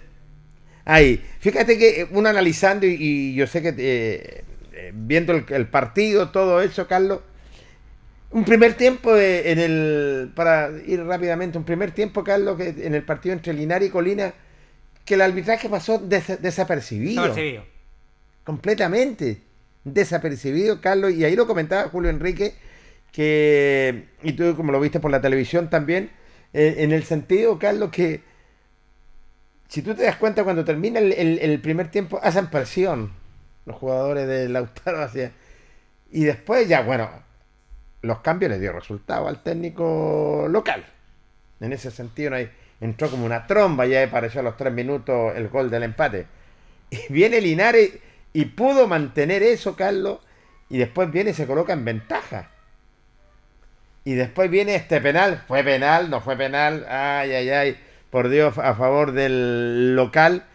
ahí, fíjate que eh, uno analizando y, y yo sé que eh, eh, viendo el, el partido, todo eso, Carlos, un primer tiempo de- en el, para ir rápidamente, un primer tiempo, Carlos, que en el partido entre Linares y Colina, que el arbitraje pasó des- desapercibido Desapercibido. completamente desapercibido, Carlos, y ahí lo comentaba Julio Enrique, que, y tú como lo viste por la televisión también, eh, en el sentido, Carlos, que si tú te das cuenta cuando termina el, el- el primer tiempo, hacen presión los jugadores de Lautaro hacia... Y después ya, bueno, los cambios le dio resultado al técnico local. En ese sentido, entró como una tromba, ya apareció a los tres minutos el gol del empate. Y viene Linares y pudo mantener eso, Carlos, y después viene y se coloca en ventaja. Y después viene este penal, fue penal, no fue penal, ay, ay, ay, por Dios, a favor del local.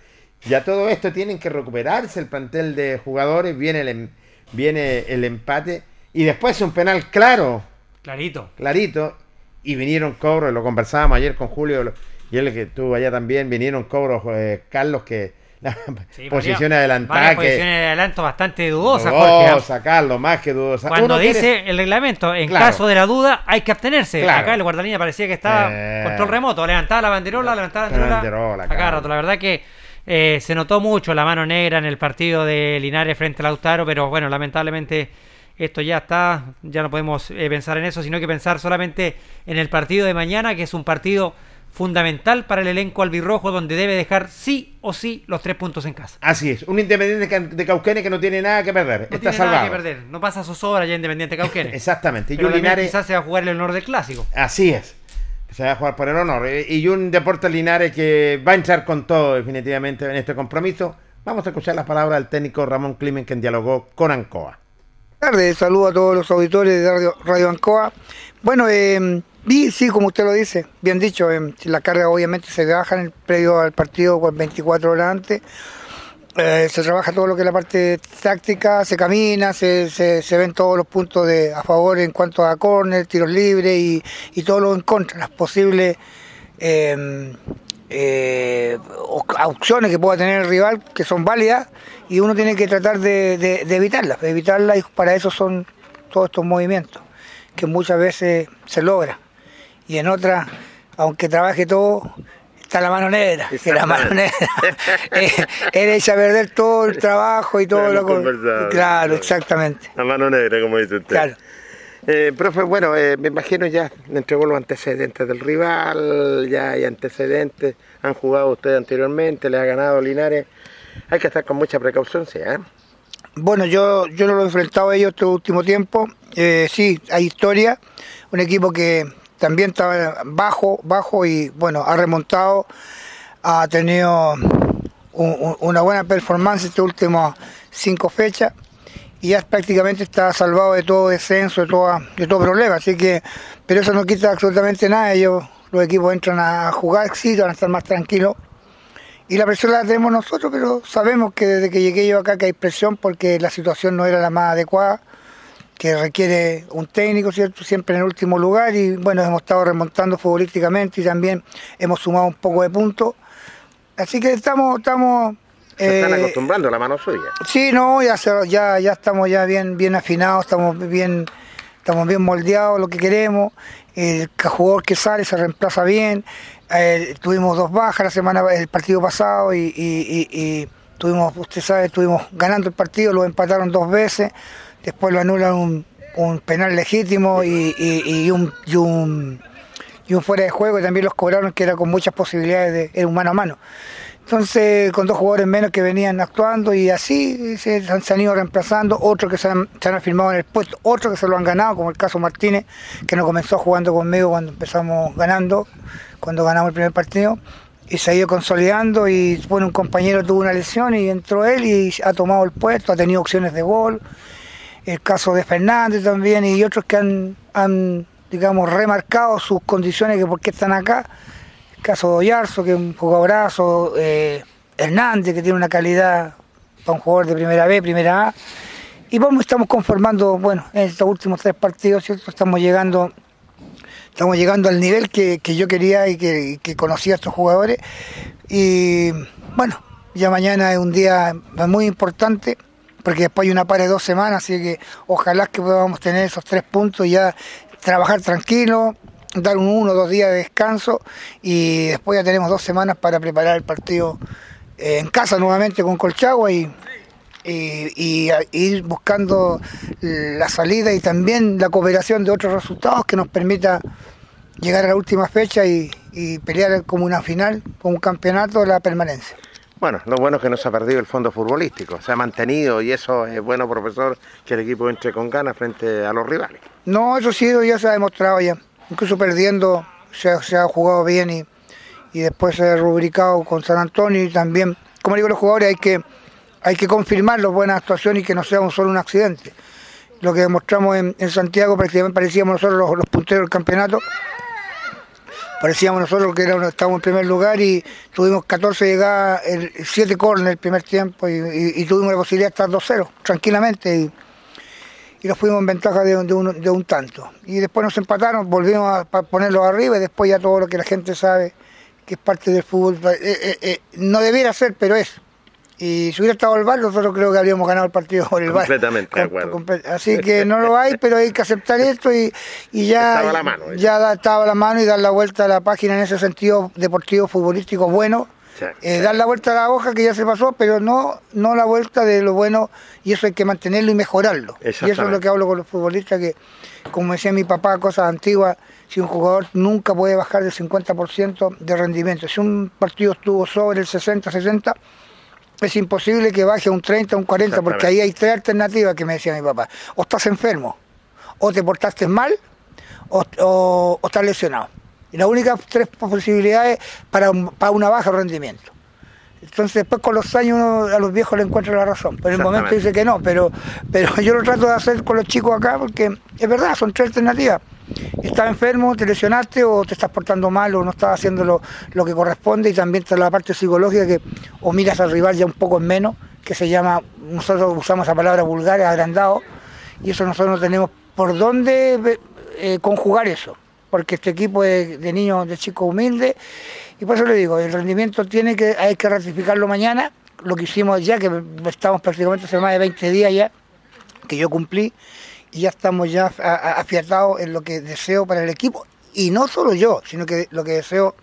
Ya todo esto tienen que recuperarse el plantel de jugadores, viene el, em- viene el empate y después un penal claro, Clarito. clarito, y vinieron cobros, lo conversábamos ayer con Julio y él que estuvo allá también, vinieron cobros, eh, Carlos, que Sí, posición adelantada, que posiciones de adelanto bastante dudosas, Jorge. ¿ah? dudosa, Carlos, más que dudosa. Cuando Uno dice quiere- el reglamento, en Claro. caso de la duda, hay que abstenerse. Claro. Acá el guardalínea parecía que estaba Eh. control remoto. Levantaba la banderola, levantaba la La banderola. banderola, a cada claro. rato. La verdad que eh, se notó mucho la mano negra en el partido de Linares frente a Lautaro, pero bueno, lamentablemente esto ya está. Ya no podemos eh, pensar en eso, sino que pensar solamente en el partido de mañana, que es un partido fundamental para el elenco albirrojo, donde debe dejar sí o sí los tres puntos en casa. Así es, un Independiente de Cauquenes que no tiene nada que perder, No está tiene salvado. nada que perder. No pasa zozobra ya Independiente Cauquenes. Exactamente, y Pero Linares, quizás se va a jugar el honor del clásico. así es, se va a jugar por el honor. eh, Y un Deportes Linares que va a entrar con todo definitivamente en este compromiso. Vamos a escuchar las palabras del técnico Ramón Climen, quien dialogó con Ancoa. Tardes, saludo a todos los auditores de Radio, Radio Ancoa. Bueno, eh, vi, sí, como usted lo dice, bien dicho, eh, la carga obviamente se baja en el previo al partido por 24 horas antes. eh, se trabaja todo lo que es la parte táctica, se camina, se, se, se ven todos los puntos de, a favor en cuanto a córner, tiros libres y, y todo lo en contra, las posibles eh, opciones que pueda tener el rival que son válidas y uno tiene que tratar de, de, de evitarlas, de evitarlas y para eso son todos estos movimientos que muchas veces se logra y en otras, aunque trabaje todo, está la mano negra, que la mano negra es, echa a perder todo el trabajo y todo lo que... Claro, exactamente. La mano negra, como dice usted. Claro. Eh, profe, bueno, eh, me imagino ya entregó los antecedentes del rival, ya hay antecedentes, han jugado ustedes anteriormente, le ha ganado Linares. Hay que estar con mucha precaución, sí, ¿eh? Bueno, yo, yo no lo he enfrentado a ellos este último tiempo. Eh, sí, hay historia. Un equipo que también estaba bajo, bajo y bueno, ha remontado, ha tenido un- un- una buena performance estas últimas cinco fechas y ya prácticamente está salvado de todo descenso, de, toda, de todo problema. Así que, pero eso no quita absolutamente nada. Ellos, los equipos entran a jugar, sí, van a estar más tranquilos. Y la presión la tenemos nosotros, pero sabemos que desde que llegué yo acá que hay presión porque la situación no era la más adecuada, que requiere un técnico, ¿cierto? Siempre en el último lugar y bueno, hemos estado remontando futbolísticamente y también hemos sumado un poco de puntos. Así que estamos, estamos Se están eh, acostumbrando a la mano suya. Sí, no, ya, ya, ya estamos ya bien, bien afinados, estamos bien, estamos bien moldeados lo que queremos. El jugador que sale se reemplaza bien. Eh, tuvimos dos bajas la semana, el partido pasado y, y- y- y tuvimos, usted sabe, estuvimos ganando el partido, lo empataron dos veces, después lo anulan un, un penal legítimo y, y- y un, y un y un fuera de juego y también los cobraron que era con muchas posibilidades de era un mano a mano. Entonces, con dos jugadores menos que venían actuando y así se, han- se ido reemplazando, otros que se han, se han afirmado en el puesto, otros que se lo han ganado, como el caso Martínez, que no comenzó jugando conmigo cuando empezamos ganando, cuando ganamos el primer partido, y se ha ido consolidando y bueno, un compañero tuvo una lesión y entró él y ha tomado el puesto, ha tenido opciones de gol, el caso de Fernández también y otros que han, han digamos, remarcado sus condiciones que por qué están acá. Caso de Oyarzo, que es un jugadorazo, eh, Hernández, que tiene una calidad para un jugador de primera B, primera A. Y vamos, estamos conformando, bueno, en estos últimos tres partidos, ¿cierto? Estamos llegando, estamos llegando al nivel que, yo quería y que, que conocía a estos jugadores. Y bueno, ya mañana es un día muy importante porque después hay una par de dos semanas, así que ojalá que podamos tener esos tres puntos y ya trabajar tranquilo, dar un uno o dos días de descanso y después ya tenemos dos semanas para preparar el partido eh, en casa nuevamente con Colchagua y, y, y a- ir buscando la salida y también la cooperación de otros resultados que nos permita llegar a la última fecha y, y pelear como una final, como un campeonato, la permanencia. Bueno, lo bueno es que no se ha perdido el fondo futbolístico, se ha mantenido y eso es bueno, profesor, que el equipo entre con ganas frente a los rivales. No, eso sí, ya se ha demostrado ya. Incluso perdiendo se ha, jugado bien y, y después se ha rubricado con San Antonio y también, como digo los jugadores, hay que, hay que confirmar las buenas actuaciones y que no sea solo un accidente. Lo que demostramos en, Santiago prácticamente parecíamos nosotros los, los punteros del campeonato. Parecíamos nosotros que era- estábamos en primer lugar y tuvimos 14 llegadas, 7 corners el primer tiempo y, tuvimos la posibilidad de estar 2-0 tranquilamente. Y nos fuimos en ventaja de, un- de un, de un tanto. Y después nos empataron, volvimos a ponerlos arriba y después ya todo lo que la gente sabe que es parte del fútbol. eh, eh, eh, no debiera ser, pero es. Y si hubiera estado el VAR, nosotros creo que habríamos ganado el partido por el VAR. Completamente de acuerdo. Así que no lo hay, pero hay que aceptar esto y, y ya, Estaba la mano, ya da- estaba la mano y dar la vuelta a la página en ese sentido deportivo, futbolístico bueno. Sí. Eh, dar la vuelta a la hoja que ya se pasó, pero no, no la vuelta de lo bueno y eso hay que mantenerlo y mejorarlo. Y eso es lo que hablo con los futbolistas, que como decía mi papá, cosas antiguas, si un jugador nunca puede bajar del 50% de rendimiento. Si un partido estuvo sobre el 60-60, es imposible que baje a un 30, un 40, porque ahí hay tres alternativas que me decía mi papá. O estás enfermo, o te portaste mal, o, o- o estás lesionado. Y las únicas tres posibilidades para, para una baja rendimiento. Entonces después con los años uno a los viejos le encuentra la razón, pero en el momento dice que no, pero, pero yo lo trato de hacer con los chicos acá porque es verdad, son tres alternativas. estás enfermo, te lesionaste o te estás portando mal o no estás haciendo lo, que corresponde y también está la parte psicológica que o miras al rival ya un poco en menos, que se llama, nosotros usamos esa palabra vulgar, agrandado, y eso nosotros no tenemos por dónde eh, conjugar eso, porque este equipo es de niños, de chicos humildes, y por eso le digo, el rendimiento tiene que, hay que ratificarlo mañana, lo que hicimos ya, que estamos prácticamente hace más de 20 días ya, que yo cumplí, y ya estamos ya afiatados en lo que deseo para el equipo, y no solo yo, sino que lo que deseo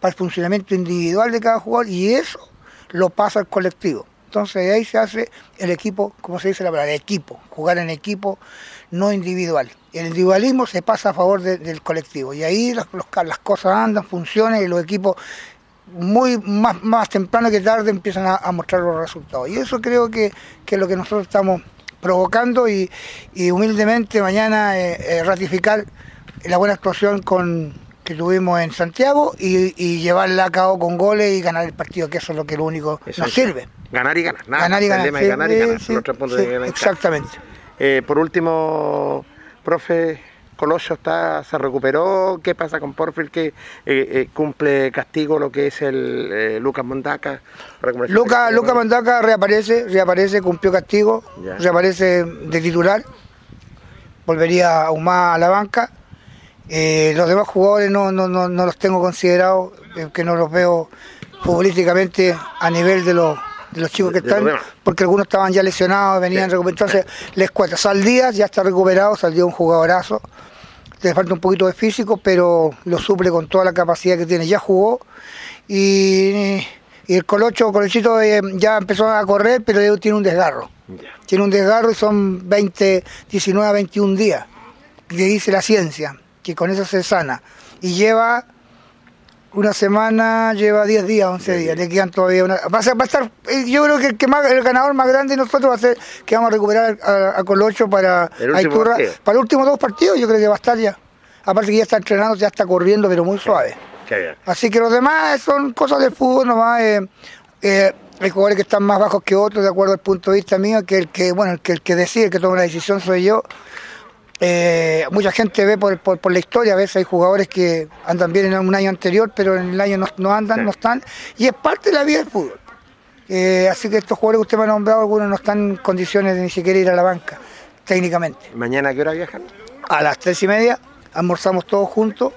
para el funcionamiento individual de cada jugador, y eso lo pasa al colectivo. Entonces ahí se hace el equipo, como se dice la palabra, equipo, jugar en equipo, no individual. El individualismo se pasa a favor del colectivo y ahí las, las cosas andan, funcionan y los equipos muy más, más temprano que tarde empiezan a, mostrar los resultados. Y eso creo que, es lo que nosotros estamos provocando y, humildemente mañana eh, eh, ratificar la buena actuación con, que tuvimos en Santiago y, llevarla a cabo con goles y ganar el partido, que eso es lo que lo único nos sirve. Ganar y ganar. Nada, ganar y ganar. El ganar y ganar. Sí, exactamente. Eh, por último, profe, Colosio está, se recuperó. ¿Qué pasa con Porfield que eh, eh, cumple castigo lo que es el Lucas Mondaca? Lucas Luca Mondaca reaparece, reaparece, cumplió castigo, reaparece de titular, volvería aún más a la banca. Eh, los demás jugadores no, no, no, no los tengo considerados, eh, que no los veo futbolísticamente a nivel de los, de los chicos que están, porque algunos estaban ya lesionados, venían sí. entonces les cuesta. Saldías ya está recuperado, salió un jugadorazo, le falta un poquito de físico, pero lo suple con toda la capacidad que tiene, ya jugó y, y el Colocho, Colochito eh, ya empezó a correr, pero tiene un desgarro. Tiene un desgarro y son 20, 19 21 días, que dice la ciencia que con eso se sana. Y lleva una semana, lleva 10 días, 11 días, le quedan todavía una... Va a, estar, eh, yo creo que, el, que más, el ganador más grande de nosotros va a ser que vamos a recuperar a, Colocho para Aiturra, para los últimos dos partidos, yo creo que va a estar ya. Aparte que ya está entrenando, ya está corriendo, pero muy suave. Así que los demás son cosas del fútbol nomás. Eh, eh, hay jugadores que están más bajos que otros, de acuerdo al punto de vista mío, que el que, bueno, el que, el que decide, el que toma la decisión soy yo. Eh, mucha gente ve por, por, la historia, a veces hay jugadores que andan bien en un año anterior, pero en el año no, andan, no están, y es parte de la vida del fútbol. Eh, así que estos jugadores que usted me ha nombrado, algunos no están en condiciones de ni siquiera ir a la banca, técnicamente. ¿Mañana a qué hora viajan? A las tres y media, almorzamos todos juntos,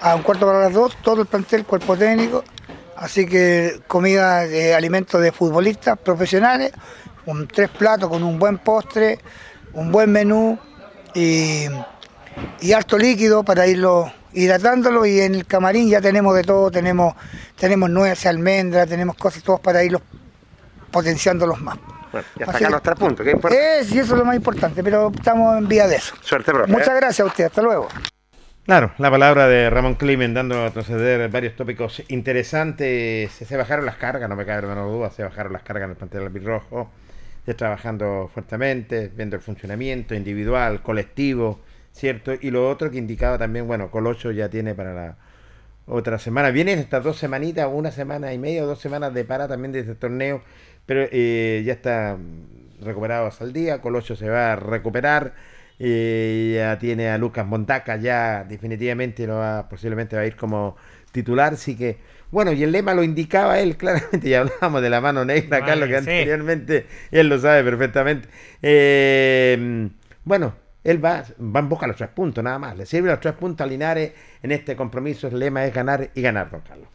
a un cuarto para las dos, todo el plantel, cuerpo técnico, así que comida de alimentos de futbolistas profesionales, un tres platos con un buen postre, un buen menú, y, y harto líquido para irlo hidratándolo y en el camarín ya tenemos de todo, tenemos, tenemos nueces, almendras, tenemos cosas todas para irlos potenciándolos más. Bueno, ya sacar los tres puntos, ¿qué importa? Es, y eso es lo más importante, pero estamos en vía de eso. Suerte, profe. Muchas gracias a usted, hasta luego. Claro, la palabra de Ramón Climen dando a proceder varios tópicos interesantes. Se bajaron las cargas, no me cabe la menor duda, se bajaron las cargas en el plantel albirrojo trabajando fuertemente, viendo el funcionamiento individual, colectivo, ¿cierto? Y lo otro que indicaba también, bueno, Colocho ya tiene para la otra semana. Vienen estas dos semanitas, una semana y media o dos semanas de para también de este torneo, pero eh, ya está recuperado al día. Colocho se va a recuperar. Eh, ya tiene a Lucas Montaca, ya definitivamente lo va, posiblemente va a ir como titular, así que bueno, y el lema lo indicaba él claramente, ya hablábamos de la mano negra, lo que anteriormente, él lo sabe perfectamente. Eh, bueno, él va, va en busca de los tres puntos, nada más. Le sirve los tres puntos a Linares en este compromiso. El lema es ganar y ganar, don Carlos.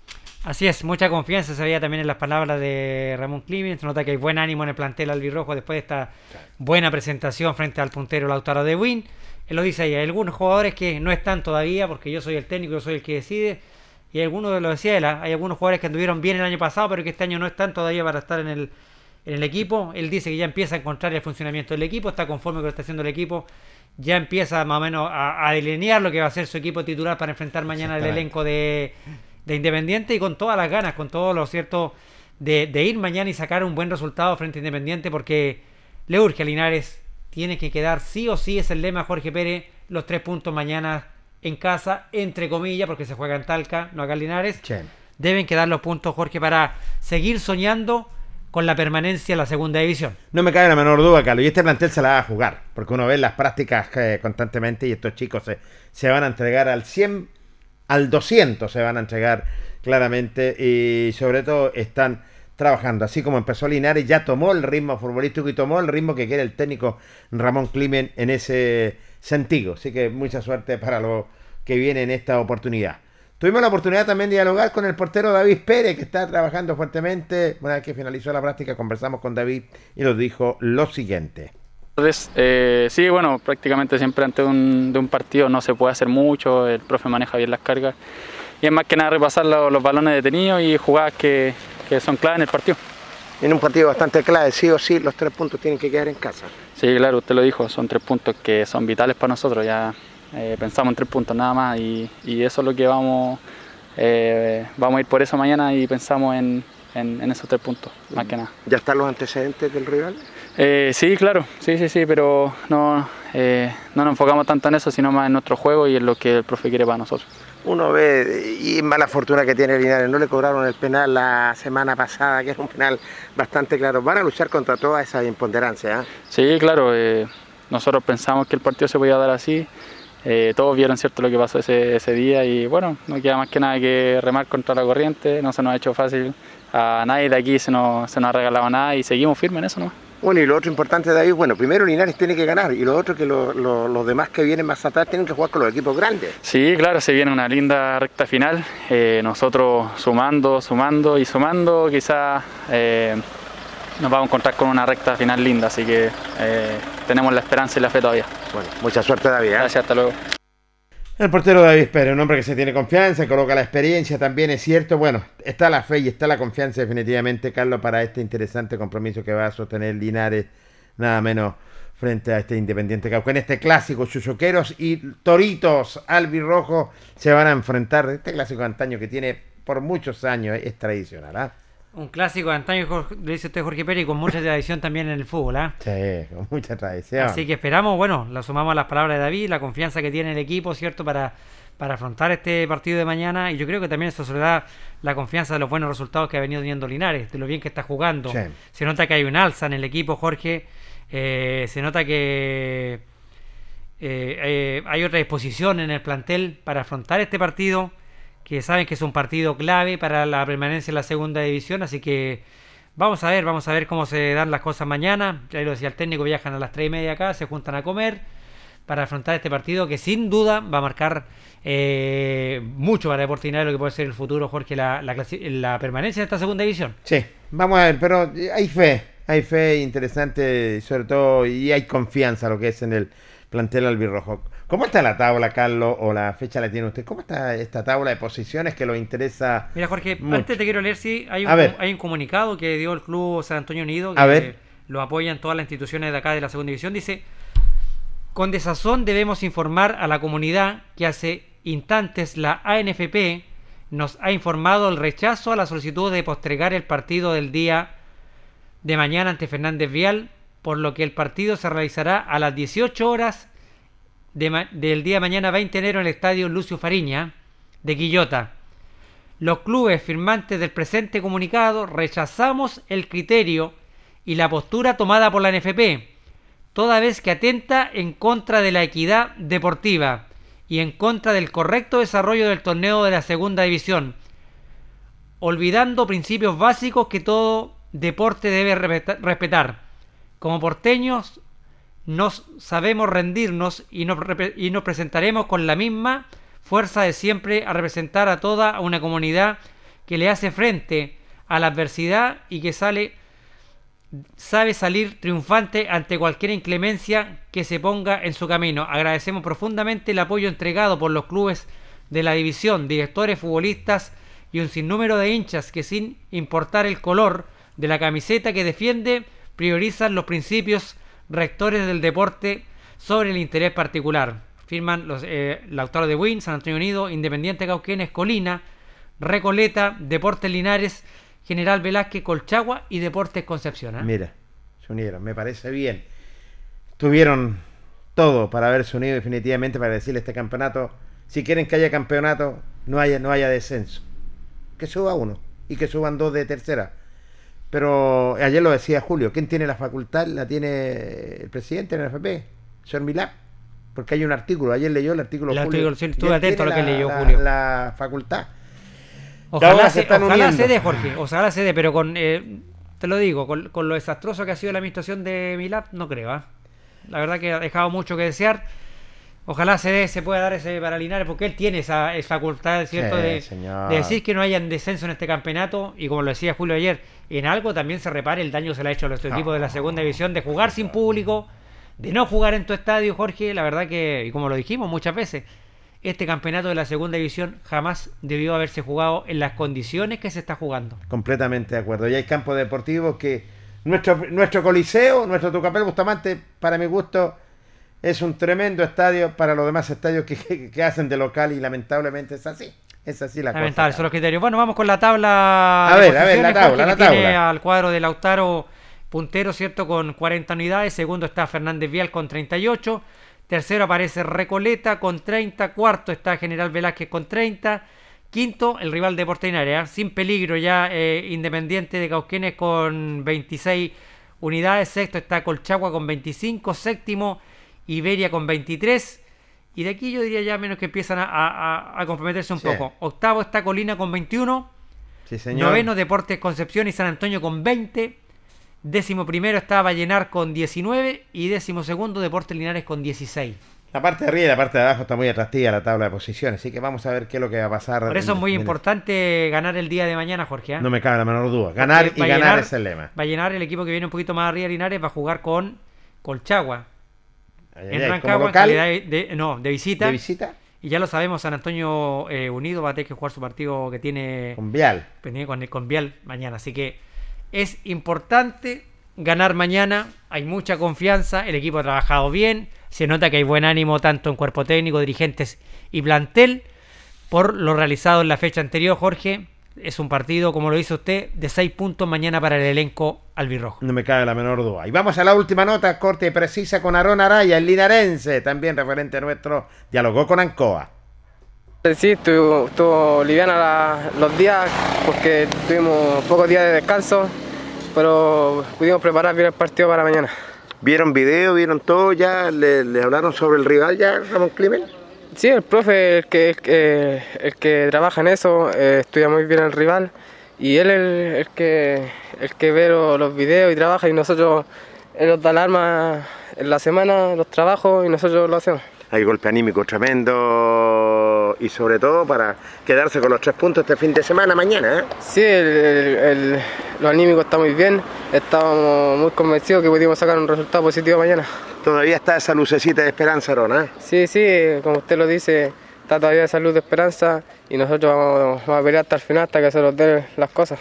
Así es, mucha confianza se veía también en las palabras de Ramón Clemens. Se nota que hay buen ánimo en el plantel albirrojo después de esta buena presentación frente al puntero Lautaro de Win. Él lo dice ahí, hay algunos jugadores que no están todavía, porque yo soy el técnico, yo soy el que decide y algunos lo decía él, hay algunos jugadores que anduvieron bien el año pasado, pero que este año no están todavía para estar en el, en el equipo. Él dice que ya empieza a encontrar el funcionamiento del equipo, está conforme con lo que está haciendo el equipo, ya empieza más o menos a, delinear lo que va a ser su equipo titular para enfrentar mañana el elenco de, de, Independiente y con todas las ganas, con todo lo cierto de, de, ir mañana y sacar un buen resultado frente a Independiente porque le urge a Linares, tiene que quedar sí o sí, es el lema Jorge Pérez, los tres puntos mañana en casa, entre comillas, porque se juega en Talca, no acá en Linares. Deben quedar los puntos, Jorge, para seguir soñando con la permanencia en la segunda división. No me cabe la menor duda, Carlos. Y este plantel se la va a jugar, porque uno ve las prácticas eh, constantemente y estos chicos se, se, van a entregar al 100, al 200 se van a entregar claramente y sobre todo están trabajando. Así como empezó Linares, ya tomó el ritmo futbolístico y tomó el ritmo que quiere el técnico Ramón Climen en ese sentido. Así que mucha suerte para lo que viene en esta oportunidad. Tuvimos la oportunidad también de dialogar con el portero David Pérez, que está trabajando fuertemente. Una vez que finalizó la práctica, conversamos con David y nos dijo lo siguiente. Eh, sí, bueno, prácticamente siempre antes de un, de un, partido no se puede hacer mucho, el profe maneja bien las cargas y es más que nada repasar los, los balones detenidos y jugadas que, que son claves en el partido. En un partido bastante clave, sí o sí, los tres puntos tienen que quedar en casa. Sí, claro, usted lo dijo, son tres puntos que son vitales para nosotros, ya eh, pensamos en tres puntos nada más y, y eso es lo que vamos, eh, vamos a ir por eso mañana y pensamos en, en, en, esos tres puntos, más que nada. ¿Ya están los antecedentes del rival? Eh, sí, claro, sí, sí, sí, pero no, eh, no nos enfocamos tanto en eso, sino más en nuestro juego y en lo que el profe quiere para nosotros. Uno ve, y mala fortuna que tiene Linares, no le cobraron el penal la semana pasada, que es un penal bastante claro. Van a luchar contra toda esa imponderancia. ¿eh? Sí, claro, nosotros pensamos que el partido se podía dar así. Eh, todos vieron cierto lo que pasó ese, ese, día y bueno, no queda más que nada que remar contra la corriente, no se nos ha hecho fácil, a nadie de aquí se nos, se nos ha regalado nada y seguimos firmes en eso. ¿no? Bueno, y lo otro importante, David, bueno, primero Linares tiene que ganar y lo otro que lo, lo, los demás que vienen más atrás tienen que jugar con los equipos grandes. Sí, claro, se viene una linda recta final, eh, nosotros sumando, sumando y sumando, quizás eh, nos vamos a encontrar con una recta final linda, así que eh, tenemos la esperanza y la fe todavía. Bueno, mucha suerte David. Gracias, hasta luego. El portero David Pérez, un hombre que se tiene confianza, coloca la experiencia, también es cierto. Bueno, está la fe y está la confianza definitivamente, Carlos, para este interesante compromiso que va a sostener Linares, nada menos frente a este Independiente Cauca. En este clásico, Chuchoqueros y Toritos albirrojos se van a enfrentar. Este clásico de antaño que tiene por muchos años, es tradicional. ¿ah? Un clásico de antaño, le dice usted Jorge Pérez, con mucha tradición también en el fútbol. ¿eh? Sí, con mucha tradición. Así que esperamos, bueno, la sumamos a las palabras de David, la confianza que tiene el equipo, ¿cierto? Para, para afrontar este partido de mañana. Y yo creo que también eso se le da la confianza de los buenos resultados que ha venido teniendo Linares, de lo bien que está jugando. Sí. Se nota que hay un alza en el equipo, Jorge. Eh, se nota que eh, eh, hay otra disposición en el plantel para afrontar este partido que saben que es un partido clave para la permanencia en la segunda división, así que vamos a ver, vamos a ver cómo se dan las cosas mañana. Ya lo decía el técnico, viajan a las 3 y media acá, se juntan a comer para afrontar este partido que sin duda va a marcar eh, mucho para Deportivo lo que puede ser el futuro, Jorge, la, la, la permanencia de esta segunda división. Sí, vamos a ver, pero hay fe, hay fe interesante, sobre todo, y hay confianza lo que es en el plantel albirrojo. ¿Cómo está la tabla, Carlos, o la fecha la tiene usted? ¿Cómo está esta tabla de posiciones que lo interesa? Mira, Jorge, mucho? antes te quiero leer si hay un, hay un comunicado que dio el Club San Antonio Unido, que A ver. lo apoyan todas las instituciones de acá de la segunda división. Dice, con desazón debemos informar a la comunidad que hace instantes la ANFP nos ha informado el rechazo a la solicitud de postergar el partido del día de mañana ante Fernández Vial, por lo que el partido se realizará a las 18 horas de del día de mañana 20 de enero en el estadio Lucio Fariña de Quillota. Los clubes firmantes del presente comunicado rechazamos el criterio y la postura tomada por la NFP, toda vez que atenta en contra de la equidad deportiva y en contra del correcto desarrollo del torneo de la segunda división, olvidando principios básicos que todo deporte debe respetar. Como porteños nos sabemos rendirnos y nos, y nos presentaremos con la misma fuerza de siempre a representar a toda una comunidad que le hace frente a la adversidad y que sale sabe salir triunfante ante cualquier inclemencia que se ponga en su camino. Agradecemos profundamente el apoyo entregado por los clubes de la división, directores, futbolistas y un sinnúmero de hinchas que sin importar el color de la camiseta que defiende, priorizan los principios rectores del deporte sobre el interés particular. Firman los eh, Lautaro de Win, San Antonio Unido, Independiente Cauquenes, Colina, Recoleta, Deportes Linares, General Velázquez, Colchagua y Deportes Concepción. ¿eh? Mira, se unieron, me parece bien. Tuvieron todo para haberse unido definitivamente para decirle este campeonato, si quieren que haya campeonato, no haya, no haya descenso. Que suba uno y que suban dos de tercera. Pero ayer lo decía Julio, ¿quién tiene la facultad? La tiene el presidente en el FP, señor Milán. Porque hay un artículo, ayer leyó el artículo El Julio. artículo, estuve atento a lo que la- leyó la- Julio. La facultad. Ojalá, uniendo. se dé, Jorge. Ojalá se dé, pero con. eh, te lo digo, con, con lo desastroso que ha sido la administración de Milap, no creo. ¿ah? La verdad que ha dejado mucho que desear. Ojalá se dé, se pueda dar ese para Linares, porque él tiene esa, esa facultad, ¿cierto? Sí, de, decir que no haya descenso en este campeonato. Y como lo decía Julio ayer, en algo también se repare el daño que se le ha hecho a nuestro equipo de la segunda división, de jugar sin público, de no jugar en tu estadio, Jorge. La verdad que, y como lo dijimos muchas veces, este campeonato de la segunda división jamás debió haberse jugado en las condiciones que se está jugando. Completamente de acuerdo. Y hay campos deportivos que nuestro, nuestro Coliseo, nuestro Tucapel Bustamante, para mi gusto, es un tremendo estadio para los demás estadios que, que- que hacen de local y lamentablemente es así. Es así la Lamentable, cosa. son los criterios. Bueno, vamos con la tabla. A de ver, a ver, la tabla, la tiene tabla. al cuadro de Lautaro puntero, ¿cierto? Con 40 unidades. Segundo está Fernández Vial con 38. Tercero aparece Recoleta con 30. Cuarto está General Velázquez con 30. Quinto, el rival de Portenaria, sin peligro ya eh, Independiente de Cauquenes con 26 unidades. Sexto está Colchagua con 25. Séptimo, Iberia con 23. Y de aquí yo diría ya menos que empiezan a, a- a comprometerse un Sí. poco. Octavo está Colina con 21. Sí, señor. Noveno Deportes Concepción y San Antonio con 20. Décimo primero está Vallenar con 19. Y décimo segundo Deportes Linares con 16. La parte de arriba y la parte de abajo está muy atractiva la tabla de posiciones, así que vamos a ver qué es lo que va a pasar. Por eso es muy importante ganar el día de mañana, Jorge. ¿ah? No me cabe la menor duda. Ganar Porque y ganar es el lema. Vallenar, el equipo que viene un poquito más arriba de Linares, va a jugar con Colchagua. Ay, en ay, Rancagua, en local, calidad de, de- no, de visita. de visita Y ya lo sabemos, San Antonio eh, Unido va a tener que jugar su partido que tiene con Vial. con, con Vial mañana. Así que es importante ganar mañana. Hay mucha confianza. El equipo ha trabajado bien. Se nota que hay buen ánimo tanto en cuerpo técnico, dirigentes y plantel. Por lo realizado en la fecha anterior, Jorge. Es un partido, como lo dice usted, de seis puntos mañana para el elenco albirrojo. No me cabe la menor duda. Y vamos a la última nota corta y precisa con Aarón Araya, el linarense, también referente nuestro, dialogó con Ancoa. Sí, estuvo, estuvo liviana la- los días porque tuvimos pocos días de descanso, pero pudimos preparar bien el partido para mañana. ¿Vieron video? ¿Vieron todo? ¿Ya le, le hablaron sobre el rival ya, Ramón Climen? Sí, el profe, el que, el que, el que trabaja en eso, eh, estudia muy bien el rival y él es el, el que, el que ve lo- los videos y trabaja y nosotros, él nos da el arma en la semana, los trabajos y nosotros lo hacemos. Hay golpe anímico tremendo y sobre todo para quedarse con los tres puntos este fin de semana mañana. ¿eh? Sí, el- lo anímico está muy bien, estábamos muy convencidos que pudimos sacar un resultado positivo mañana. Todavía está esa lucecita de esperanza, Aarón. ¿eh? Sí, sí, como usted lo dice, está todavía esa luz de esperanza y nosotros vamos, vamos a pelear hasta el final, hasta que se nos den las cosas.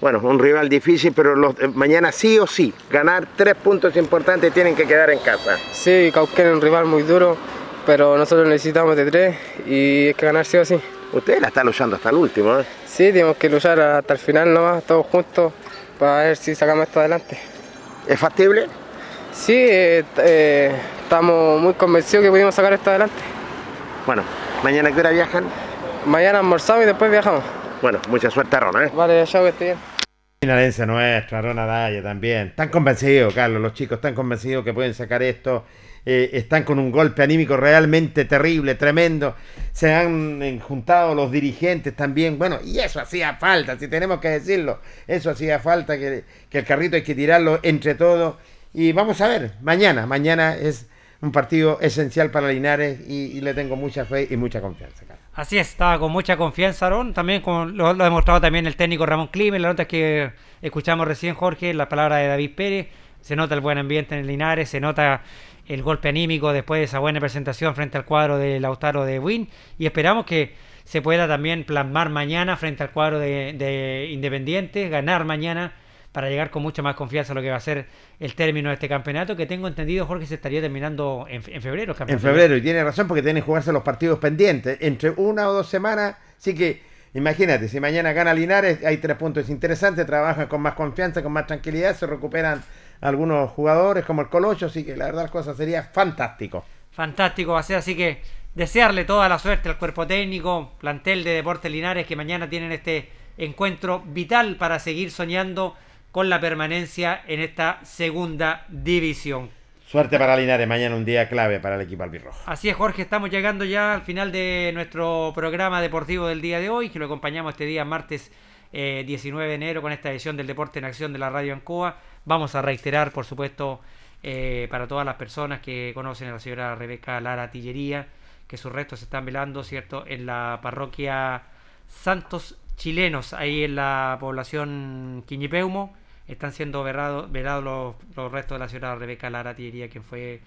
Bueno, un rival difícil, pero los- mañana sí o sí, ganar tres puntos importantes tienen que quedar en casa. Sí, Cauquén es un rival muy duro, pero nosotros necesitamos de tres y hay que ganar sí o sí. Usted la está luchando hasta el último, ¿eh? Sí, tenemos que luchar hasta el final nomás, todos juntos, para ver si sacamos esto adelante. ¿Es factible? Sí, eh, eh, estamos muy convencidos que pudimos sacar esto adelante. Bueno, ¿mañana a qué hora viajan? Mañana almorzamos y después viajamos. Bueno, mucha suerte, Aarón, ¿eh? Vale, chao, que esté bien. Linarense nuestro, Aarón Araya también. Están convencidos, Carlos, los chicos están convencidos que pueden sacar esto. Eh, están con un golpe anímico realmente terrible, tremendo. Se han eh, juntado los dirigentes también. Bueno, y eso hacía falta, si tenemos que decirlo. Eso hacía falta, que, que el carrito hay que tirarlo entre todos. Y vamos a ver, mañana, mañana es un partido esencial para Linares y, le tengo mucha fe y mucha confianza. Así es, estaba con mucha confianza Aarón, también como lo, lo ha demostrado también el técnico Ramón Climen, la nota que escuchamos recién Jorge, la palabra de David Pérez, se nota el buen ambiente en Linares, se nota el golpe anímico después de esa buena presentación frente al cuadro de Lautaro de Win y esperamos que se pueda también plasmar mañana frente al cuadro de, de Independiente, ganar mañana para llegar con mucha más confianza a lo que va a ser el término de este campeonato, que tengo entendido, Jorge, se estaría terminando en, en febrero. el En febrero, y tiene razón porque tienen que jugarse los partidos pendientes. Entre una o dos semanas, así que imagínate, si mañana gana Linares, hay tres puntos interesantes, trabajan con más confianza, con más tranquilidad, se recuperan algunos jugadores como el Colocho, así que la verdad las cosas sería fantástico. Fantástico va a ser, así que desearle toda la suerte al cuerpo técnico, plantel de Deportes Linares que mañana tienen este encuentro vital para seguir soñando con la permanencia en esta segunda división. Suerte para Linares, mañana un día clave para el equipo albirrojo. Así es, Jorge, estamos llegando ya al final de nuestro programa deportivo del día de hoy, que lo acompañamos este día martes 19 eh, de enero con esta edición del Deporte en Acción de la Radio Ancoa. Vamos a reiterar, por supuesto, eh, para todas las personas que conocen a la señora Rebeca Lara Tillería, que sus restos se están velando, ¿cierto?, en la parroquia Santos Chilenos, ahí en la población Quiñipeumo. Están siendo velados, los, restos de la señora Rebeca Lara Tillería, quien fue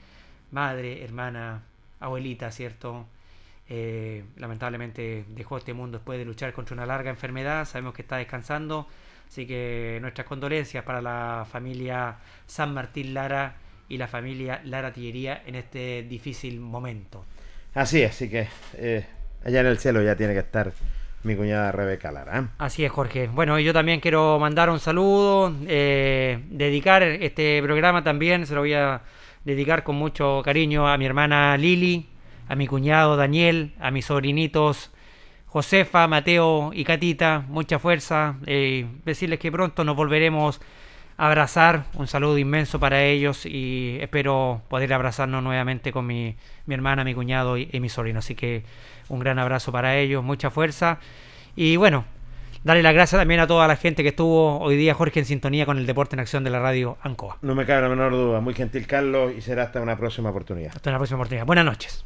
madre, hermana, abuelita, ¿cierto? Eh, lamentablemente dejó este mundo después de luchar contra una larga enfermedad. Sabemos que está descansando. Así que nuestras condolencias para la familia San Martín Lara y la familia Lara Tillería en este difícil momento. Así así que eh, allá en el cielo ya tiene que estar mi cuñada Rebeca Lara. ¿eh? Así es, Jorge. Bueno, yo también quiero mandar un saludo, dedicar este programa también, se lo voy a dedicar con mucho cariño a mi hermana Lili, a mi cuñado Daniel, a mis sobrinitos Josefa, Mateo y Catita, mucha fuerza. Eh, decirles que pronto nos volveremos abrazar. Un saludo inmenso para ellos y espero poder abrazarnos nuevamente con mi, hermana, mi cuñado y, mi sobrino. Así que un gran abrazo para ellos, mucha fuerza. Y bueno, darle las gracias también a toda la gente que estuvo hoy día, Jorge, en sintonía con el Deporte en Acción de la radio ANCOA. No me cabe la menor duda. Muy gentil, Carlos, y será hasta una próxima oportunidad. Hasta una próxima oportunidad. Buenas noches.